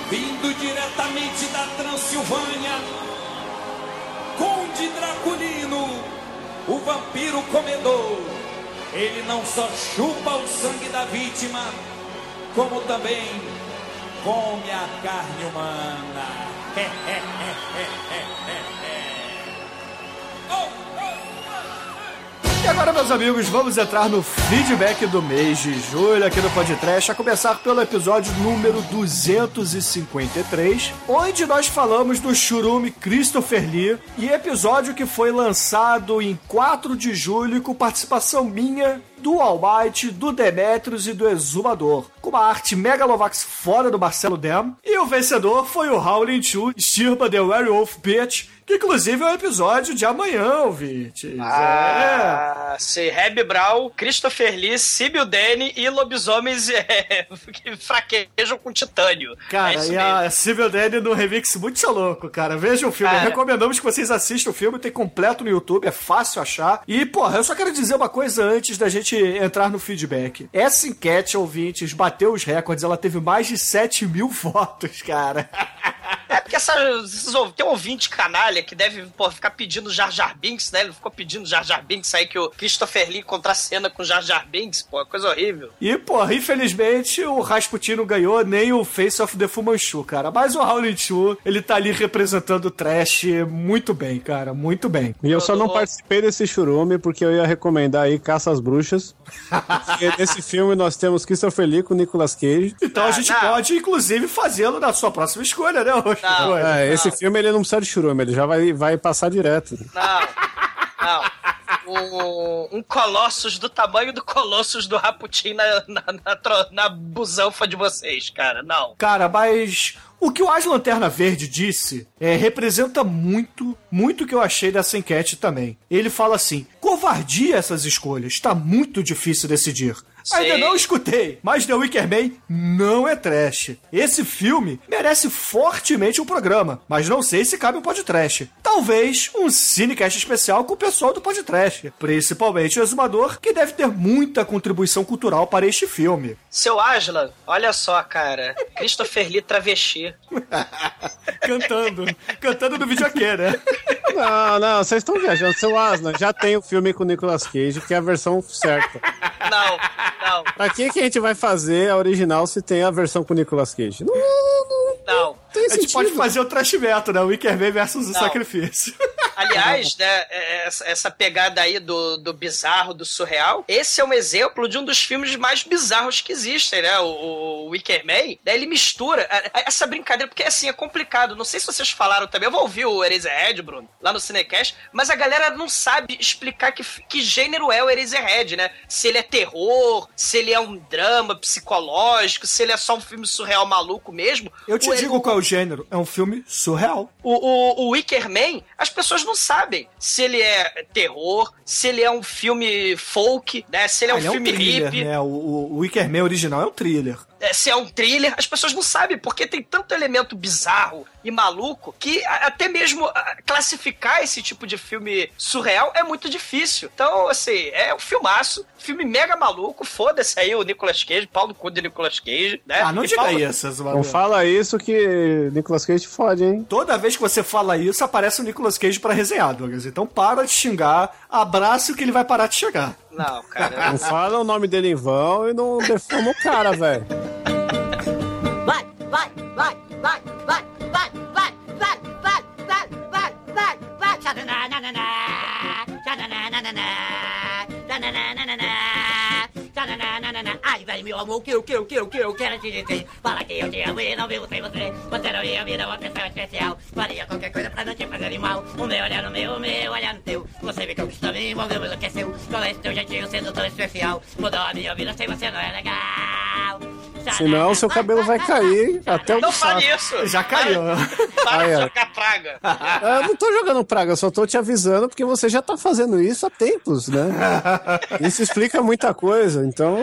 Vindo diretamente da Transilvânia, Conde Draculino, o vampiro comedor. Ele não só chupa o sangue da vítima, como também come a carne humana. E agora, meus amigos, vamos entrar no feedback do mês de julho aqui no Podcast, a começar pelo episódio número 253, onde nós falamos do churume Christopher Lee, e episódio que foi lançado em 4 de julho com participação minha do Almighty, do Demetrius e do Exumador, com uma arte megalovax fora do Marcelo Dem. E o vencedor foi o Howling 2, Stirba The Werewolf Bitch, que inclusive é o episódio de amanhã, ouvintes. É. Ah, se Reb Brown, Christopher Lee, Sibyl Danny e lobisomens é, que fraquejam com titânio. é Cara, isso e a Civil Danny no remix muito louco, cara. Vejam o filme. Cara. Recomendamos que vocês assistam o filme, tem completo no YouTube, é fácil achar. E, porra, eu só quero dizer uma coisa antes da gente entrar no feedback. Essa enquete, ouvintes, bateu os recordes, ela teve mais de 7 mil votos, cara. É porque essa, tem um ouvinte canalha que deve pô, ficar pedindo Jar Jar Binks, né? Ele ficou pedindo Jar Jar Binks aí que o Christopher Lee contracena com Jar Jar Binks, pô, coisa horrível. E, porra, infelizmente o Rasputin não ganhou nem o Face of the Fu Manchu, cara. Mas o Howling Chu, ele tá ali representando o trash muito bem, cara, muito bem. E eu só não participei desse churume porque eu ia recomendar aí Caça às Bruxas. Porque nesse filme nós temos Christopher Lee com Nicolas Cage. Então a gente pode, inclusive, fazê-lo na sua próxima escolha, né, Rocha? É, esse filme ele não precisa de churume, ele já vai, vai passar direto. Não, não. um, um Colossus do tamanho do Colossus do Raputin na, na, na, na busanfa de vocês, cara. Não. Cara, mas o que o As Lanterna Verde disse é, representa muito, muito o que eu achei dessa enquete também. Ele fala assim: covardia essas escolhas, tá muito difícil decidir. Ainda não escutei, mas The Wicker Man não é trash. Esse filme merece fortemente um programa, mas não sei se cabe um podcast. Talvez um cinecast especial com o pessoal do podcast, principalmente o Exumador, que deve ter muita contribuição cultural para este filme. Seu Aslan, olha só, cara. Christopher Lee travesti. cantando, cantando no videokê, né? Não, não, vocês estão viajando. Seu Aslan, já tem o filme com o Nicolas Cage, que é a versão certa. Não, não, Pra que, que a gente vai fazer a original se tem a versão com o Nicolas Cage? Não, não. tem A gente sentido. pode fazer o trash metal, né? O Wicker Man versus o Não. Sacrifício. Aliás, né, é- essa, essa pegada aí do, do bizarro, do surreal, esse é um exemplo de um dos filmes mais bizarros que existem, né? O, o Wicker Man, né, ele mistura essa brincadeira, porque assim, é complicado. Não sei se vocês falaram também, eu vou ouvir o Eraserhead, Bruno, lá no Cinecast, mas a galera não sabe explicar que, que gênero é o Eraserhead, né? Se ele é terror, se ele é um drama psicológico, se ele é só um filme surreal maluco mesmo. Eu te digo qual é o gênero. É um filme surreal. o, o, o Wicker Man, as pessoas não sabem se ele é terror, se ele é um filme folk, né? Se ele é um Ele filme thriller, hippie, né? O, o, o Wicker Man original é um thriller. É, se é um thriller, as pessoas não sabem, porque tem tanto elemento bizarro e maluco que a- até mesmo a, classificar esse tipo de filme surreal é muito difícil. Então, assim, é um filmaço, filme mega maluco, foda-se aí o Nicolas Cage, pau no cu de Nicolas Cage, né? Ah, não E diga pau isso. Não fala isso que Nicolas Cage fode, hein? Toda vez que você fala isso, aparece o Nicolas Cage pra resenhar, Douglas. Então para de xingar, abraça que ele vai parar de chegar. Não, cara. Não fala o nome dele em vão e não defama o cara, velho. Vai, vai, vai, vai, vai, vai, vai, vai, vai, vai, vai, vai, vai. Tchadananana, tchadananana, tchadananana, velho, meu amor, que, o que, o que, o que eu quero te dizer? Fala que eu te amo e não vivo sem você. Você não ia vida, uma pessoa especial. Faria qualquer coisa pra não te fazer mal. O meu olhar no meu, o meu olhar no teu. Você me conquistou, me envolveu, me enlouqueceu. Com esse teu jeitinho sendo tão especial. Mudou a minha vida, sem você não é legal. Senão seu cabelo vai cair até o Não saco. fale isso! Já caiu. Para de jogar praga! Eu não tô jogando praga, eu só tô te avisando porque você já tá fazendo isso há tempos, né? Isso explica muita coisa, então.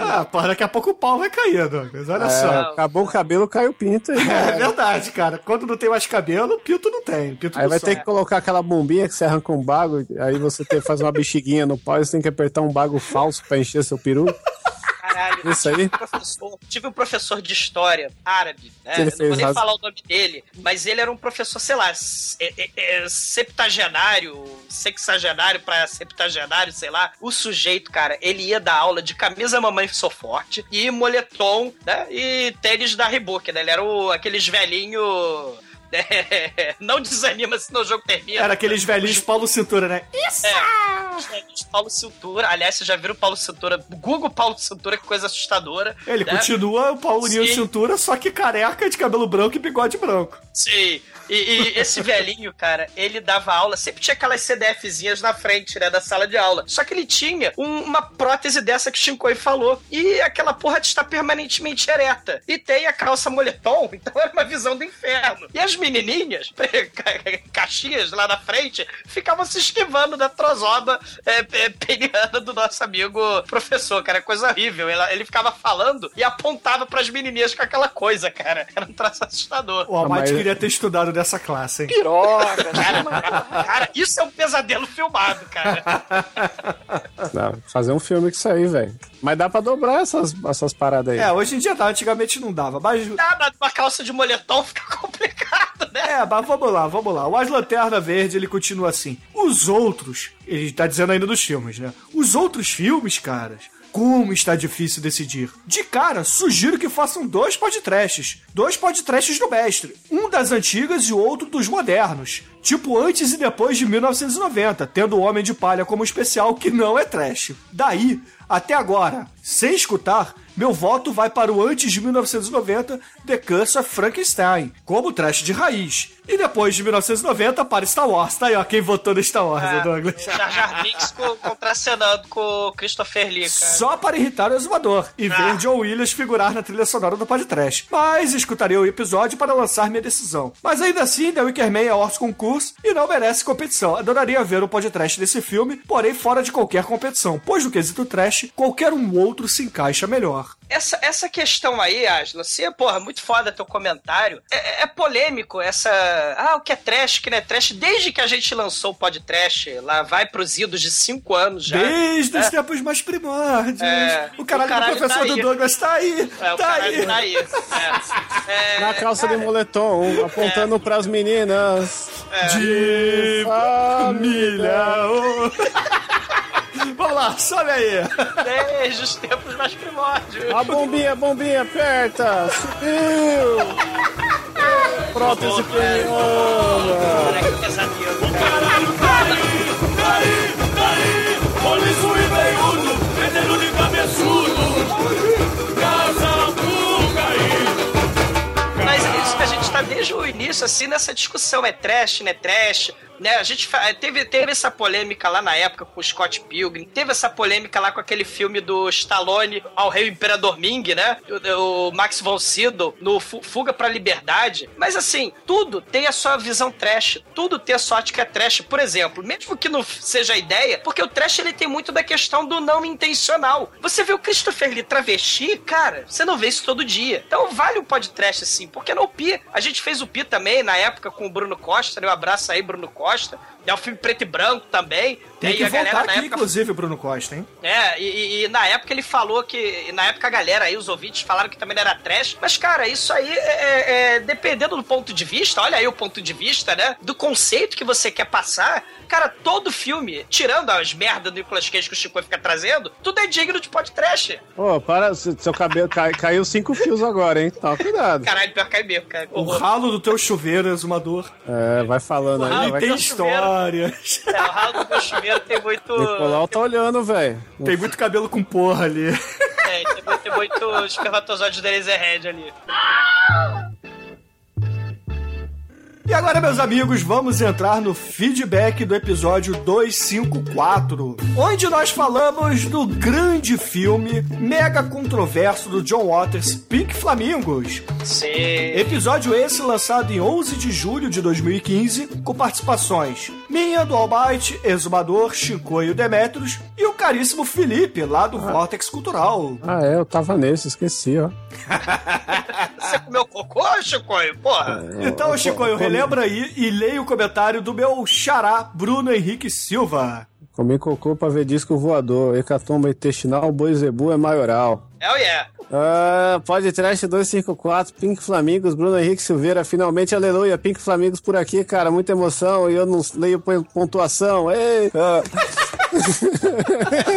Ah, pô, daqui a pouco o pau vai cair, Douglas. Olha é, só. acabou o cabelo, caiu o pinto. e É era. verdade, cara. Quando não tem mais cabelo, pinto não tem. Pinto Aí não vai ter que colocar aquela bombinha que você arranca um bago, aí você tem, faz uma bexiguinha no pau e você tem que apertar um bago falso pra encher seu peru. Caralho, Isso aí? um professor- tive um professor de história árabe, né? Eu não vou nem falar o nome dele, mas ele era um professor, sei lá, é- é- é septagenário, sexagenário pra septagenário, sei lá. O sujeito, cara, ele ia dar aula de camisa mamãe sou forte e moletom, né? E tênis da Reebok, né? Ele era o, aqueles velhinho... é, não desanima senão o jogo termina. Era aqueles velhinhos Paulo Cintura, né? Isso! É, Paulo Cintura. Aliás, vocês já viram o Paulo Cintura? Google Paulo Cintura, que coisa assustadora. Ele né? continua o Paulinho Sim. Cintura, só que careca de cabelo branco e bigode branco. Sim. E, e esse velhinho, cara, ele dava aula, sempre tinha aquelas CDFzinhas na frente, né, da sala de aula. Só que ele tinha um- uma prótese dessa que o Shinkoi falou. E aquela porra está permanentemente ereta. E tem a calça moletom, então era uma visão do inferno. E as menininhas, ca- caixinhas lá na frente, ficavam se esquivando da trozoba é, é, peniana do nosso amigo professor, cara. Coisa horrível. Ele, ele ficava falando e apontava pras menininhas com aquela coisa, cara. Era um traço assustador. O Almighty mas- queria ter estudado dessa classe, hein? Piroca, cara, cara, isso é um pesadelo filmado, cara. Dá, fazer um filme com isso aí, velho. Mas dá pra dobrar essas, essas paradas aí. É, hoje em dia dá, antigamente não dava. Mas Nada, uma calça de moletom fica complicado, né? É, mas vamos lá, vamos lá. O As Lanterna Verde, ele continua assim. Os outros, ele tá dizendo ainda dos filmes, né? Os outros filmes, caras, como está difícil decidir. De cara, sugiro que façam dois podcasts. Dois podcasts do mestre. Um das antigas e outro dos modernos. Tipo antes e depois de 1990, tendo o Homem de Palha como especial que não é trash. Daí, até agora, sem escutar, meu voto vai para o antes de 1990, The Curse of Frankenstein, como trash de raiz. E depois de 1990 para Star Wars. Tá aí, ó, quem votou no Star Wars, É, o Douglas. Jar Jar Binks co- contracenando com o Christopher Lee, cara. Só para irritar o exumador e Ah. ver John Williams figurar na trilha sonora do podcast. Mas escutarei o episódio para lançar minha decisão. Mas ainda assim, The Wicker Man é orço concurso e não merece competição. Adoraria ver o podcast desse filme, porém fora de qualquer competição, pois no quesito trash, qualquer um outro se encaixa melhor. Essa, essa questão aí, Asla, você, porra, muito foda teu comentário. É, é polêmico essa. Ah, o que é trash, o que não é trash. Desde que a gente lançou o podcast, lá vai pros idos de 5 anos já. Desde É. os tempos mais primórdios. É, o caralho, o caralho do professor tá do. Douglas tá aí. É, o tá aí. tá aí. É. É, Na calça de moletom, apontando pras meninas. De família. Vamos lá, sobe aí. Desde os tempos mais primórdios. A bombinha, bombinha, aperta! Subiu! Prótese peniana! Que pesadelo. Caralho, cai, cai, cai, poliço e veiudo, vendendo de cabeçudo, casa Mas é isso que a gente tá desde o início, assim, nessa discussão. É trash, não é trash? Né? A gente fa- teve, teve essa polêmica lá na época com o Scott Pilgrim, teve essa polêmica lá com aquele filme do Stallone ao Rei Imperador Ming, né? O, o Max von Sydow no Fu- Fuga pra Liberdade. Mas assim, tudo tem a sua visão trash, tudo tem a sua ótica trash. Por exemplo, mesmo que não seja a ideia, porque o trash ele tem muito da questão do não intencional. Você vê o Christopher Lee travesti, cara, você não vê isso todo dia. Então vale o podcast sim, porque no Pi, a gente fez o Pi também na época com o Bruno Costa, né? Um abraço aí, Bruno Costa gosta, é um filme preto e branco também. Tem E que a galera voltar na aqui, época inclusive, o Bruno Costa, hein? é, e, e- e na época ele falou que. e Na época a galera aí, os ouvintes, falaram que também não era trash. Mas, cara, isso aí é, é- é dependendo do ponto de vista, olha aí o ponto de vista, né? Do conceito que você quer passar. Cara, todo filme, tirando as merdas do Nicolas Cage que o Chico fica trazendo, tudo é digno de podcast. Ô, para, se- seu cabelo cai- caiu cinco fios agora, hein? Toma cuidado. Caralho, pior que cai mesmo, cara. O ralo do teu chuveiro, exumador. É, vai falando aí. E Vai... tem É, o ralo do meu chuveiro tem muito. Nicolau tá olhando, velho. Tem muito cabelo com porra ali. É, tem, muito- tem muito espermatozoide da Razorhead ali. E agora, meus amigos, vamos entrar no feedback do episódio 254, onde nós falamos do grande filme mega controverso do John Waters, Pink Flamingos. Sim. Episódio esse lançado em 11 de julho de 2015, com participações minha, do Almighty, Exumador, Chicoio Demetrios e o caríssimo Felipe, lá do Vortex Cultural. Ah, é, eu tava nesse, esqueci, ó. Você comeu cocô, Chicoio? Porra. Então, Chicoio, relembra aí e leia o comentário do meu xará, Bruno Henrique Silva. Comi cocô pra ver disco voador. Hecatomba intestinal, boi zebu é maioral. É o yeah. Ah, pode trash 254, Pink Flamingos, Bruno Henrique Silveira, finalmente, aleluia, Pink Flamingos por aqui, cara, muita emoção, e eu não leio pon- pontuação, ei! Ah,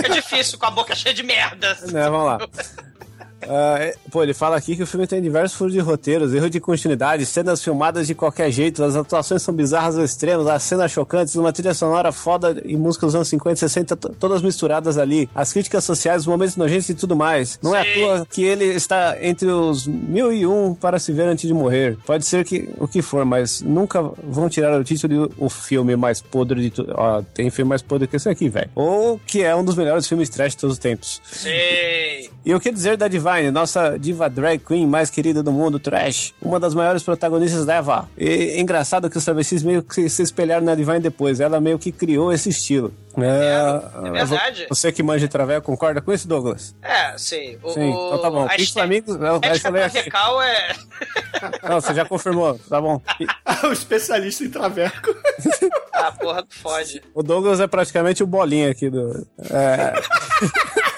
É difícil com a boca cheia de merda. né, vamos lá. É- pô, ele fala aqui que o filme tem diversos furos de roteiros, erro de continuidade, cenas filmadas de qualquer jeito, as atuações são bizarras ao extremo, as cenas chocantes, uma trilha sonora foda e música dos anos 50 e 60, t- todas misturadas ali, as críticas sociais, os momentos nojentos e tudo mais. Não é à toa que ele está entre os mil e um para se ver antes de morrer. Pode ser que o que for, mas nunca vão tirar o título de o filme mais podre de tudo. Ó, tem filme mais podre que esse aqui, velho. Ou que é um dos melhores filmes trash de todos os tempos. Sei. E o que dizer da Divine, nossa diva drag queen mais querida do mundo, trash, uma das maiores protagonistas da Eva. E é engraçado que os travestis meio que se espelharam na Divine depois, ela meio que criou esse estilo. É, é verdade. Você que manja de traveco, concorda com isso, Douglas? É, sim. O, Sim, então tá bom. a Flamingos, eu ética falei aqui. travecal é. Não, você já confirmou, tá bom. O especialista em traveco. Ah, porra, não fode. o Douglas é praticamente o bolinha aqui do. É,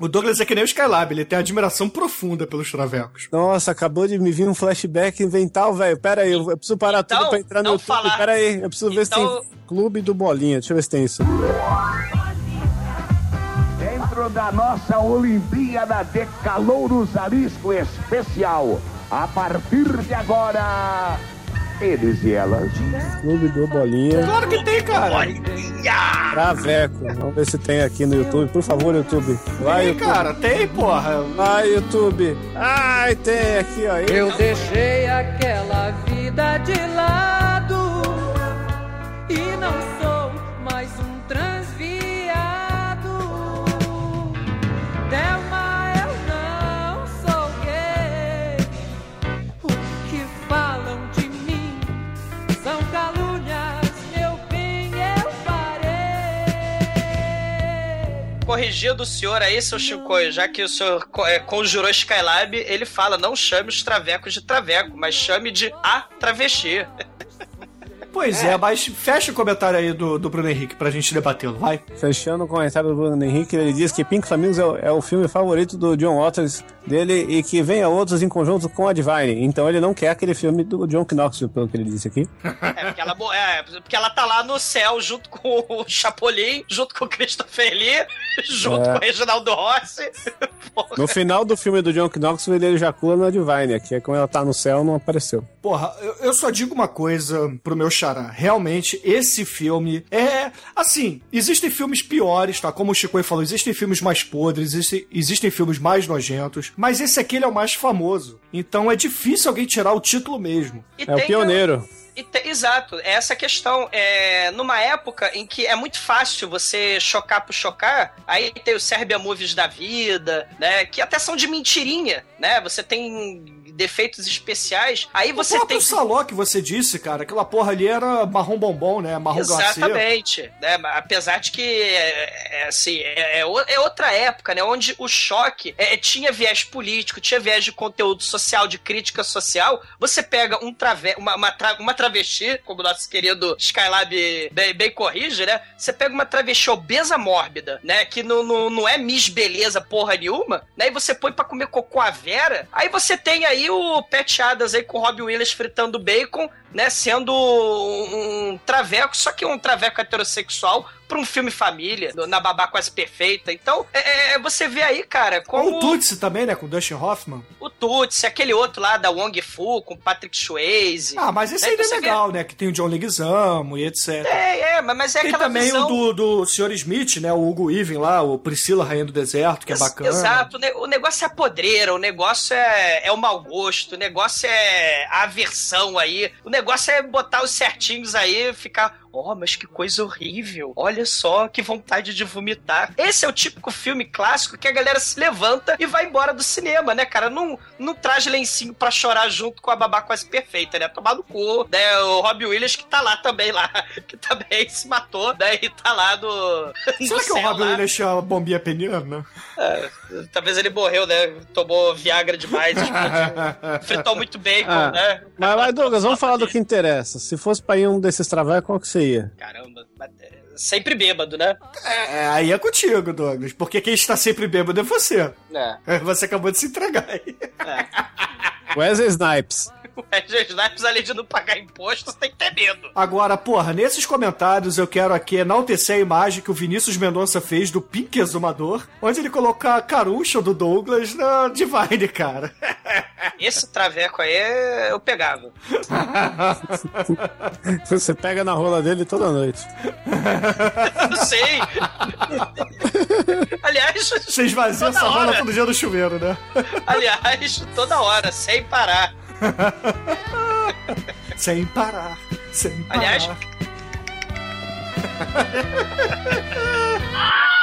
O Douglas é que nem o Skylab, ele tem admiração profunda pelos travecos. Nossa, acabou de me vir um flashback mental, velho. Pera aí, eu preciso parar Então, tudo pra entrar no YouTube. falar. Pera aí, eu preciso ver se Então- tem Clube do Bolinha. Deixa eu ver se tem isso. Dentro da nossa Olimpíada de Calouros Arisco Especial, a partir de agora, eles e elas. Clube do Bolinha. Claro que tem, cara. Traveco. Vamos ver se tem aqui no YouTube. Por favor, YouTube. Vai, Tem, YouTube. cara, tem, porra. Vai, YouTube. Ai, tem aqui, ó. Eu deixei aquela vida de lado e não sou mais um transviado. Thelma, Corrigindo o senhor aí, seu Chicoio, já que o senhor é, conjurou Skylab, ele fala: não chame os travecos de traveco, mas chame de a travesti. Pois é. mas fecha o comentário aí do, do Bruno Henrique pra gente debatê-lo, vai. Fechando o comentário do Bruno Henrique, ele diz que Pink Flamingos é o, é o filme favorito do John Waters dele e que venha outros em conjunto com a Divine. Então ele não quer aquele filme do John Knoxville, pelo que ele disse aqui. É porque, ela, é, porque ela tá lá no céu junto com o Chapolin, junto com o Christopher Lee, junto É. com o Reginaldo Rossi. No final do filme do John Knoxville, ele ejacula na Divine. Aqui é como ela tá no céu, não apareceu. Porra, eu, eu só digo uma coisa pro meu xará. Realmente, esse filme é. Assim, existem filmes piores, tá? Como o Chico falou, existem filmes mais podres, existem, existem filmes mais nojentos, mas esse aqui ele é o mais famoso. Então é difícil alguém tirar o título mesmo. E tem- E te- exato, é essa questão. É, numa época em que é muito fácil você chocar por chocar, aí tem os Serbia Movies da vida, né? Que até são de mentirinha, né? Você tem defeitos especiais, aí você o próprio tem. Saló que você disse, cara, aquela porra ali era marrom bombom, né? Marrom glacê. Exatamente, né? Apesar de que é, é, assim, é, é o- é outra época, né? Onde o choque é, tinha viés político, tinha viés de conteúdo social, de crítica social. Você pega um trave uma, uma, tra- uma travesti, como o nosso querido Skylab bem, bem corrige, né? Você pega uma travesti obesa mórbida, né? Que não, não, não é Miss Beleza porra nenhuma, né? E você põe pra comer cocô a Vera. Aí você tem aí o Pat Adams aí com o Robbie Williams fritando bacon, né? Sendo um, traveco, só que um traveco heterossexual pra um filme família, na babá quase perfeita. Então, é, é, você vê aí, cara, como O Tutsi também, né? Com o Dustin Hoffman. o Tutsi, aquele outro lá da Wong Fu com Patrick Swayze. Ah, mas esse Aí ainda é você vê- legal, né? Que tem o John Leguizamo e etc. É, é, mas é Tem aquela também visão... o do, do Sr. Smith, né? O Hugo Even lá, o Priscila Rainha do Deserto, que é bacana. Exato, o ne- o negócio é a podreira, o negócio é, é o mau gosto, o negócio é a aversão aí, o negócio é botar os certinhos aí ficar. Oh, mas que coisa horrível. Olha só, que vontade de vomitar. Esse é o típico filme clássico que a galera se levanta e vai embora do cinema, né, cara? Não, não traz lencinho pra chorar junto com a babá quase perfeita, né? Tomar no cu, né? O Robbie Williams que tá lá também, lá. Que também se matou, né? E tá lá no. no Será que o lá. Williams tinha uma bombinha peniana? É, talvez ele morreu, né? Tomou Viagra demais, explodiu. fritou muito bacon, Ah, né? Mas, mas, Douglas, vamos falar do que interessa. Se fosse pra ir um desses travecos, qual que você Caramba, mas é sempre bêbado, né? É, aí é contigo, Douglas. Porque quem está sempre bêbado é você. É. Você acabou de se entregar aí. Wesley Snipes. O Wesley Snipes, além de não pagar imposto, você tem que ter medo. Agora, porra, nesses comentários eu quero aqui enaltecer a imagem que o Vinícius Mendonça fez do Pink Exumador, onde ele coloca a carucha do Douglas na Divine, cara. Esse traveco aí eu pegava. Você pega na rola dele toda noite. Não sei. Aliás, Você esvazia essa rola todo dia no chuveiro, né? Aliás, toda hora, sem parar. sem parar, sem parar. Aliás,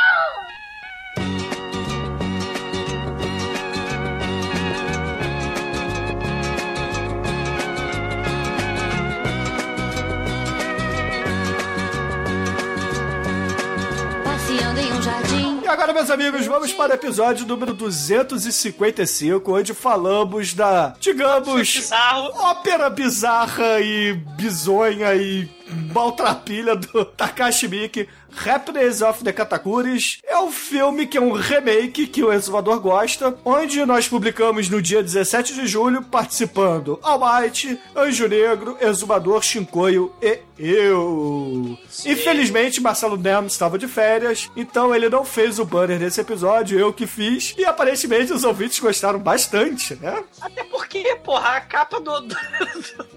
agora, meus amigos, vamos para o episódio número 255, onde falamos da, digamos, ópera bizarra e bizonha e maltrapilha do Takashi Miike, Happiness of the Katakuris. É um filme que é um remake que o Exumador gosta, onde nós publicamos no dia 17 de julho, participando All Might, Anjo Negro, Exumador, Shinkoio e eu. Infelizmente, Marcelo Nemo estava de férias, então ele não fez o banner desse episódio, eu que fiz, e aparentemente os ouvintes gostaram bastante, né? até porque, porra, a capa do, do,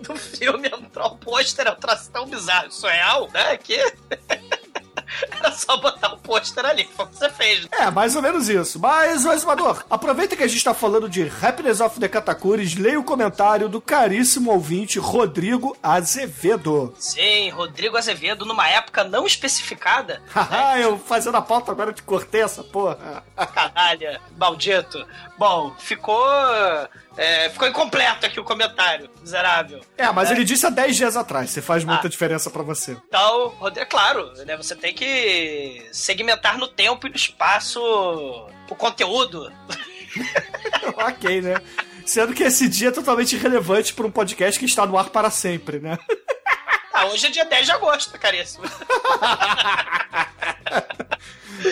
do filme é um tro- pôster, é um traço tão bizarro, surreal, né? Que. pôster ali. Foi o que você fez. É, mais ou menos isso. Mas, Exumador, aproveita que a gente tá falando de Happiness of the leia o comentário do caríssimo ouvinte Rodrigo Azevedo. Sim, Rodrigo Azevedo, numa época não especificada. Haha, eu fazendo a pauta agora te cortei essa porra. Caralho, maldito. Bom, ficou. é, ficou incompleto aqui o comentário, miserável. É, mas É. ele disse há 10 dias atrás, se faz muita Ah. diferença pra você. Então, Rodrigo, é claro, né? Você tem que segmentar no tempo e no espaço o conteúdo. ok, né? Sendo que esse dia é totalmente irrelevante pra um podcast que está no ar para sempre, né? Ah, hoje é dia 10 de agosto, caríssimo.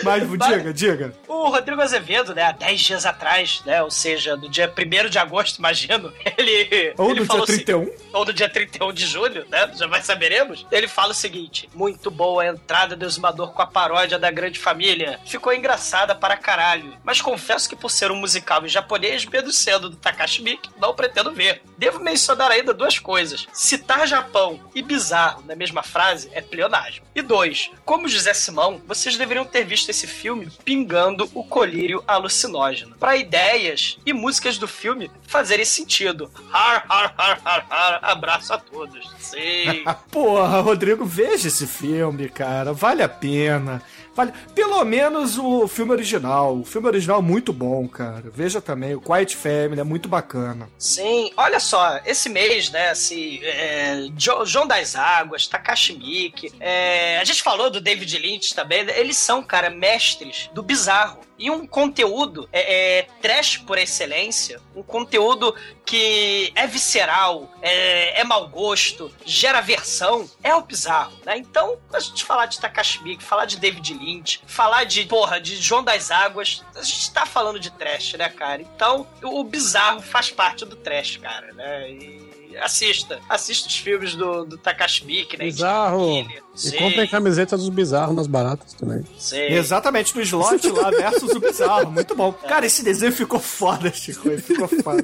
Mas diga, diga. O Rodrigo Azevedo, né, há 10 dias atrás, né, ou seja, no dia 1 de agosto, imagino, ele. Ou ele no dia falou o 31. seguinte- ou no dia 31 de julho, né, já vai saberemos. Ele fala o seguinte: muito boa a entrada do Exumador com a paródia da Grande Família. Ficou engraçada para caralho, mas confesso que por ser um musical em japonês, medo sendo do Takashi Miike, não pretendo ver. Devo mencionar ainda duas coisas: citar Japão e bizarro na mesma frase é pleonasmo. E dois, como José Simão, vocês deveriam ter visto esse filme pingando o colírio alucinógeno. Para ideias e músicas do filme fazerem sentido. Har, har, har, har, har. Abraço a todos. Sim. Porra, Rodrigo, veja esse filme, cara. Vale a pena. Vale... Pelo menos o filme original. O filme original é muito bom, cara. Veja também. O Quiet Family é muito bacana. Sim, olha só, esse mês, né, assim, é, Jo- João das Águas, Takashi Miike, é, a gente falou do David Lynch também, né, eles são, cara, mestres do bizarro. E um conteúdo é, é trash por excelência, um conteúdo que é visceral, é, é mau gosto, gera aversão, é o bizarro, né? Então, a gente falar de Takashi falar de David Lynch, falar de, porra, de João das Águas, a gente tá falando de trash, né, cara? Então, o bizarro faz parte do trash, cara, né? E assista, assista os filmes do, do Takashi Miike, né? Bizarro. E comprem camiseta dos bizarros nas baratas também. Sim. Exatamente, no slot lá versus o bizarro. Muito bom. Cara, esse desenho ficou foda, Chico. Ele ficou foda.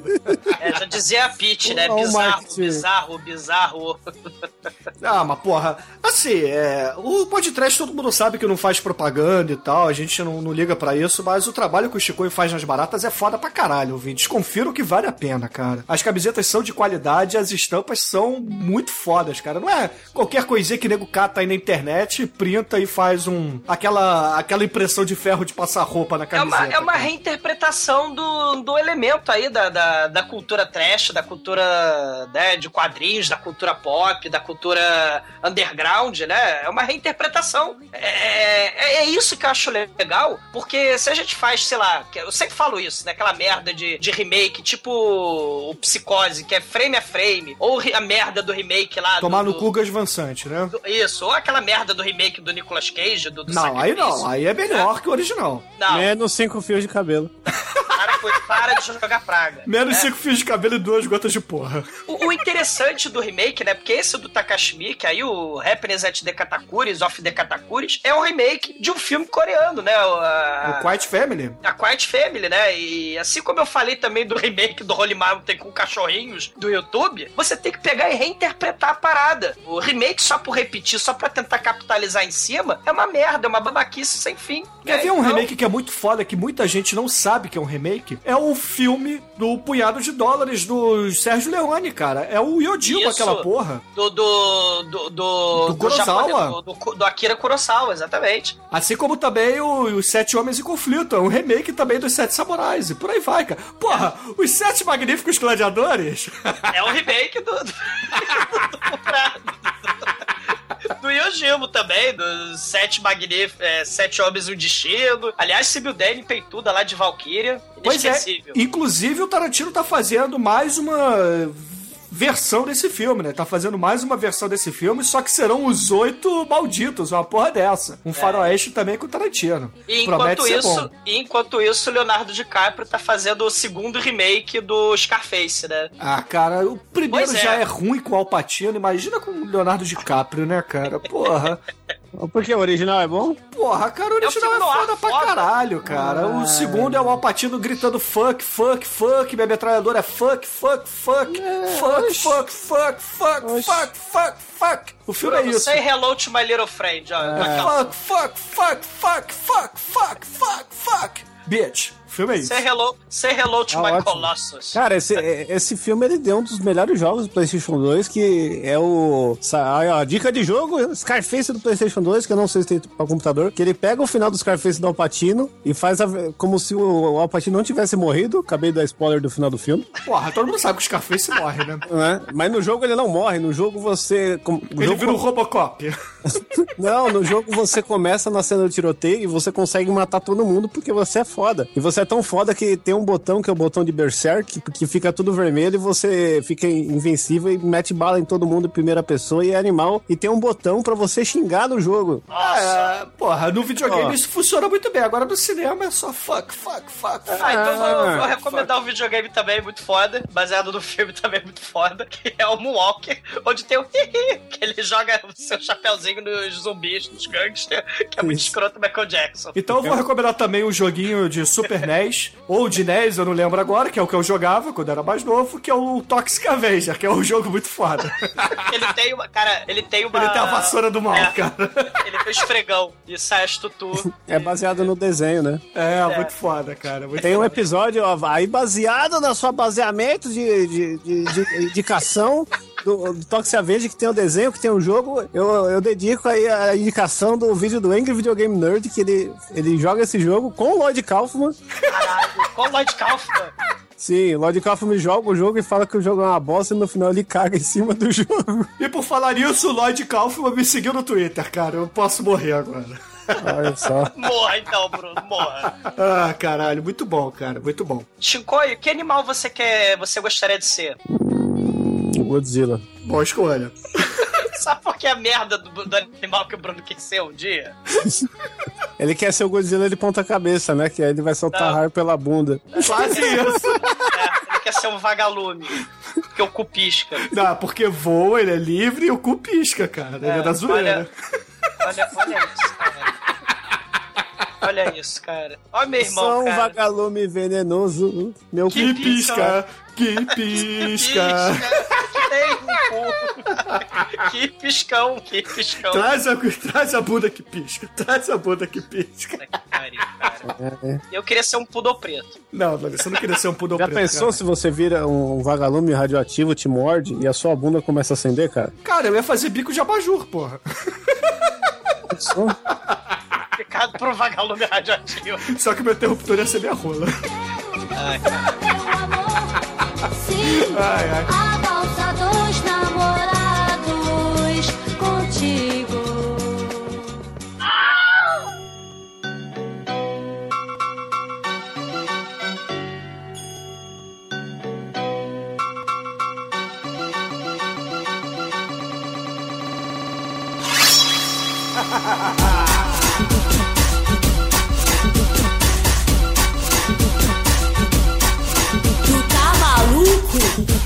É, já dizia a Peach, né? Bizarro, bizarro, bizarro. Ah, mas porra, assim, é, o podcast todo mundo sabe que não faz propaganda e tal, a gente não, não liga pra isso, mas o trabalho que o Chico faz nas baratas é foda pra caralho, ouvintes. Confiro que vale a pena, cara. As camisetas são de qualidade, as estampas são muito fodas, cara. Não é qualquer coisinha que nego cata aí na internet, printa e faz um. aquela, aquela impressão de ferro de passar roupa na É camiseta. uma, é uma reinterpretação do, do elemento aí da, da, da cultura trash, da cultura né, de quadrinhos, da cultura pop, da cultura underground, né? É uma reinterpretação. É, é, é isso que eu acho legal, porque se a gente faz, sei lá, eu sempre falo isso, né? Aquela merda de, de remake, tipo o Psicose, que é frame a frame, ou a merda do remake lá Tomar do, no cu Van Sant, né? do- Isso, ou aquela merda do remake do Nicolas Cage, do, do Não, aí não, aí é melhor que o original. Não, Menos cinco fios de cabelo. para, para de jogar praga. Menos né? cinco fios de cabelo e duas gotas de porra. O, o interessante do remake, né? Porque esse do Takashi Miike, aí o Happiness at the Katakuris, of the Katakuris, é um remake de um filme coreano, né? O, a, O Quiet Family. a Quiet Family, né? E assim como eu falei também do remake do Holy Mountain com cachorrinhos do YouTube, você tem que pegar e reinterpretar a parada. O remake só por repetir, só pra tentar capitalizar em cima, é uma merda, é uma babaquice sem fim. Quer ver um Então, remake que é muito foda, que muita gente não sabe que é um remake? É o filme do Punhado de Dólares do Sérgio Leone, cara. É o Isso. aquela porra. Do. Do. Do. Do, Do Kurosawa. japonês, do, do- do Akira Kurosawa, exatamente. Assim como também o- os Sete Homens em Conflito. É um remake também dos Sete Samurais. E por aí vai, cara. Porra, os Sete Magníficos Gladiadores. É o remake do. do, do, do Yojimbo também, dos Sete Magníficos. É, sete Homens e um Destino. Aliás, Sibyl Dane peituda lá de Valkyria. Pois é. Inclusive, o Tarantino tá fazendo mais uma versão desse filme, né? Tá fazendo mais uma versão desse filme, só que serão os oito malditos, uma porra dessa. Um faroeste também com o Tarantino. E Promete enquanto isso, enquanto isso, o Leonardo DiCaprio tá fazendo o segundo remake do Scarface, né? Ah, cara, o primeiro é. já é ruim com o Alpatino, imagina com o Leonardo DiCaprio, né, cara? Porra. Porque o original é bom? Porra, cara, o original é, filme noir foda pra foda. caralho, cara. Ah. O segundo é o Alpatino gritando fuck, fuck, fuck. Minha metralhadora é fuck, fuck, fuck. Fuck, fuck, fuck, fuck, fuck, fuck, fuck. O filme é isso. Say hello to my little friend, ó. É. Fuck, fuck, fuck, fuck, fuck, fuck, fuck, fuck. Bitch. O filme é isso. Say hello, say hello to Ah, my ótimo. Colossus. Cara, esse, esse filme ele deu um dos melhores jogos do PlayStation 2, que é o. ó, dica de jogo: Scarface do PlayStation 2, que eu não sei se tem pra computador. Que ele pega o final do Scarface do Alpatino e faz a- como se o Alpatino não tivesse morrido. Acabei de dar spoiler do final do filme. Porra, todo mundo sabe que o Scarface morre, né? né? Mas no jogo ele não morre. No jogo você. com- o Ele jogo- vira um Robocop. Não, no jogo você começa na cena do tiroteio e você consegue matar todo mundo porque você é foda. E você é tão foda que tem um botão que é o botão de Berserk, que, fica tudo vermelho e você fica invencível e mete bala em todo mundo em primeira pessoa e é animal. E tem um botão pra você xingar no jogo. É, porra, no videogame Ó. isso funciona muito bem. Agora no cinema é só fuck, fuck, fuck, fuck. Ah, então vou, vou Ah, recomendar um videogame também muito foda, baseado no filme também muito foda, que é o Moonwalker, onde tem o hihi, que ele joga o seu chapéuzinho nos zumbis, nos gangsters, que é muito Isso. escroto Michael Jackson. Então eu vou recomendar também um joguinho de Super NES, ou de NES, eu não lembro agora, que é o que eu jogava quando era mais novo, que é o Toxic Avenger, que é um jogo muito foda. Ele tem uma, cara, ele tem uma... Ele tem a vassoura do mal, É, cara. Ele tem esfregão e sai as tutu. É baseado no desenho, né? É, muito foda, cara. Muito Tem um foda. episódio, ó, aí baseado na sua baseamento de, de, de, de indicação do, do Toxic Avenger, que tem o desenho, que tem o jogo, eu, eu dedico aí a indicação do vídeo do Angry Video Game Nerd, que ele, ele joga esse jogo com o Lloyd Kaufman. Caralho, com o Lloyd Kaufman. Sim, o Lloyd Kaufman joga o jogo e fala que o jogo é uma bosta e no final ele caga em cima do jogo. E por falar nisso, o Lloyd Kaufman me seguiu no Twitter, cara. Eu posso morrer agora. Olha só. Morra então, Bruno, morra. Ah, caralho, muito bom, cara, muito bom. Shinkoi, que animal você quer, você gostaria de ser? Godzilla. Boa escolha. Sabe por que a merda do, do animal que o Bruno quer ser um dia? Ele quer ser o Godzilla de ponta cabeça, né? Que aí ele vai soltar Não. raio pela bunda. Quase isso. É, ele quer ser um vagalume. Porque o cu pisca. Não, porque voa, ele é livre e o cu pisca, cara. Ele é da zoeira. Olha, olha isso, cara. Olha isso, cara. Olha meu irmão, Só um cara. vagalume venenoso. Meu Que cu pisca, que pisca. Que tem um cu. Que piscão, que piscão. Traz a, traz a bunda que pisca, traz a bunda que pisca. Que pariu, cara. É, é. Eu queria ser um pudor preto. Não, você não queria ser um pudor Já preto, pensou cara. se você vira um vagalume radioativo, te morde e a sua bunda começa a acender, cara? Cara, eu ia fazer bico de abajur, porra. Pensou? Ficado por um vagalume radioativo. Só que meu interruptor ia ser minha rola. Ai, Ai, ai. Dos namorados contigo.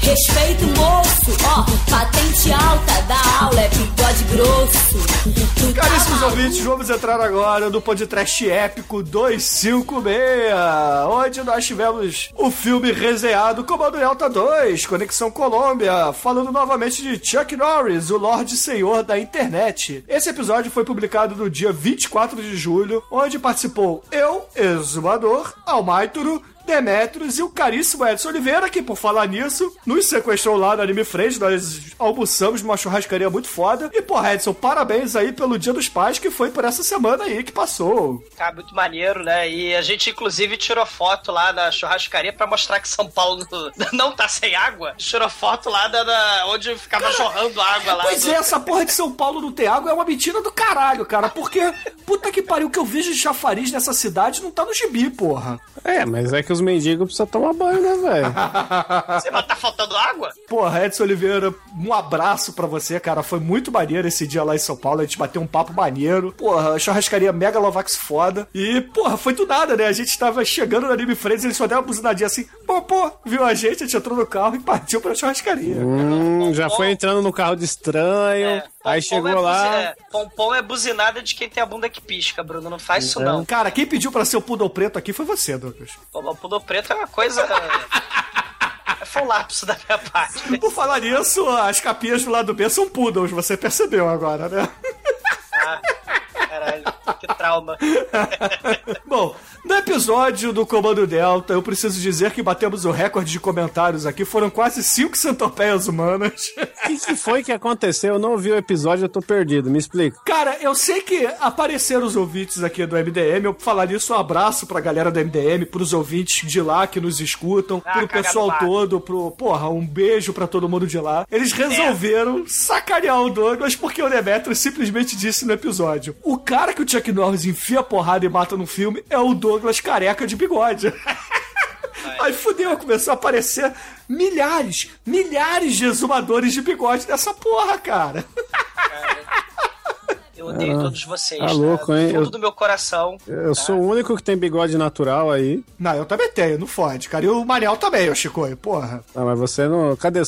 Respeita o moço, ó, patente alta da aula é bigode grosso. Tá Caríssimos maluco? ouvintes, vamos entrar agora no podcast épico 256, onde nós tivemos o filme resenhado Comando Delta 2, Conexão Colômbia, falando novamente de Chuck Norris, o Lorde Senhor da Internet. Esse episódio foi publicado no dia 24 de julho, onde participou eu, Exumador, Almaituro, Demetrios e o caríssimo Edson Oliveira, que por falar nisso, nos sequestrou lá no Anime Friends, nós almoçamos numa churrascaria muito foda. E porra, Edson, parabéns aí pelo Dia dos Pais, que foi por essa semana aí que passou. Cara, muito maneiro, né? E a gente, inclusive, tirou foto lá na churrascaria pra mostrar que São Paulo não tá sem água. Tirou foto lá da, da- onde ficava jorrando água lá. Pois do- é, essa porra de São Paulo não ter água é uma mentira do caralho, cara, porque puta que pariu, o que eu vejo de chafariz nessa cidade não tá no gibi, porra. É, mas é que os mendigos precisam tomar banho, né, velho? Você mas tá faltando água? Porra, Edson Oliveira, um abraço pra você, cara. Foi muito maneiro esse dia lá em São Paulo. A gente bateu um papo maneiro. Porra, churrascaria Mega Lovax foda. E, porra, foi do nada, né? A gente tava chegando no Anime Friends, eles só deram uma buzinadinha assim. Popô viu a gente, a gente entrou no carro e partiu pra churrascaria. Hum, já foi entrando no carro de estranho. aí chegou é lá. é, pompom é buzinada de quem tem a bunda que pisca, Bruno. Não faz isso, não. Cara, quem pediu pra ser o Poodle Preto aqui foi você, Douglas. Pô, O pudor preto é uma coisa. é, foi um lapso da minha parte. Por falar nisso, as capinhas do lado B são poodles, você percebeu agora, né? Ah, caralho, que trauma. Bom, no episódio do Comando Delta, eu preciso dizer que batemos o recorde de comentários aqui. Foram quase cinco centopeias humanas. O que, que foi que aconteceu? Eu não ouvi o episódio, eu tô perdido. Me explica. Cara, eu sei que apareceram os ouvintes aqui do MDM. Eu falar nisso, um abraço pra galera do MDM, pros ouvintes de lá que nos escutam, Ah, pro pessoal todo, pro. Porra, um beijo pra todo mundo de lá. Eles resolveram sacanear o Douglas porque o Demetrius simplesmente disse no episódio: o cara que o Chuck Norris enfia a porrada e mata no filme é o Douglas careca de bigode. Aí fudeu, começou a aparecer milhares, milhares de exumadores de bigode dessa porra, cara. Eu odeio Ah, todos vocês. tá louco, hein? Do fundo Eu- do meu coração. Eu sou o único que tem bigode natural aí. Não, eu também tenho, não fode, cara. E o Manel também, o Chico, porra. Ah, mas você não. Cadê?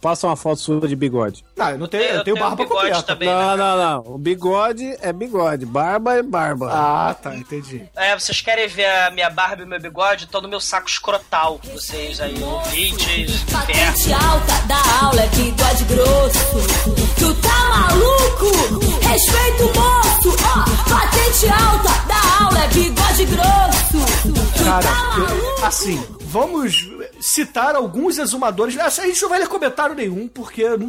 Passa uma foto sua de bigode. Não, eu não tenho, eu tenho barba completa. não, não, não. O bigode é bigode. Barba é barba. Ah, tá, entendi. É, vocês querem ver a minha barba e meu bigode? Tô no meu saco escrotal. Vocês aí, ouvintes, Patente alta da aula é bigode grosso. Tu tá maluco? Respeita o moço. Ó, patente alta da aula é bigode grosso. Tu Cara, tá eu- assim, vamos citar alguns exumadores. A gente não vai ler comentário nenhum, porque. não-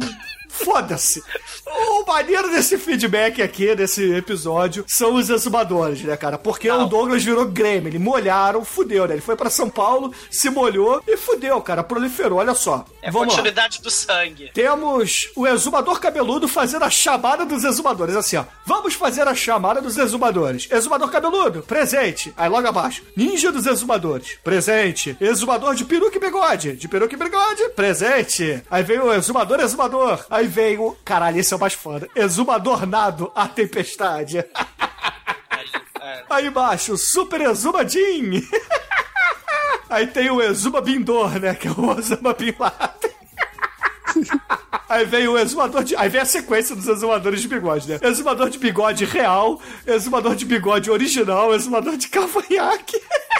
Foda-se. O maneiro desse feedback aqui, desse episódio, são os exumadores, né, cara? Porque o Douglas virou Grêmio, molharam, fudeu, né? Ele foi pra São Paulo, se molhou e fudeu, cara. Proliferou, olha só. É Vamos lá. continuidade do sangue. Temos o exumador cabeludo fazendo a chamada dos exumadores. Assim, ó. Vamos fazer a chamada dos exumadores. Exumador cabeludo, presente. Aí logo abaixo. Ninja dos exumadores, presente. Exumador de peruca bigode. De peruca e bigode, presente. Aí vem o exumador exumador. Aí vem o. Caralho, esse é o mais foda. Exumador nado, a tempestade. Aí embaixo, Super Exumadin. Aí tem o Exuma Bindor, né? Que é o Osama Bin Laden. Aí vem o exumador de. Aí vem a sequência dos exumadores de bigode, né? Exumador de bigode real, exumador de bigode original, exumador de cavanhaque.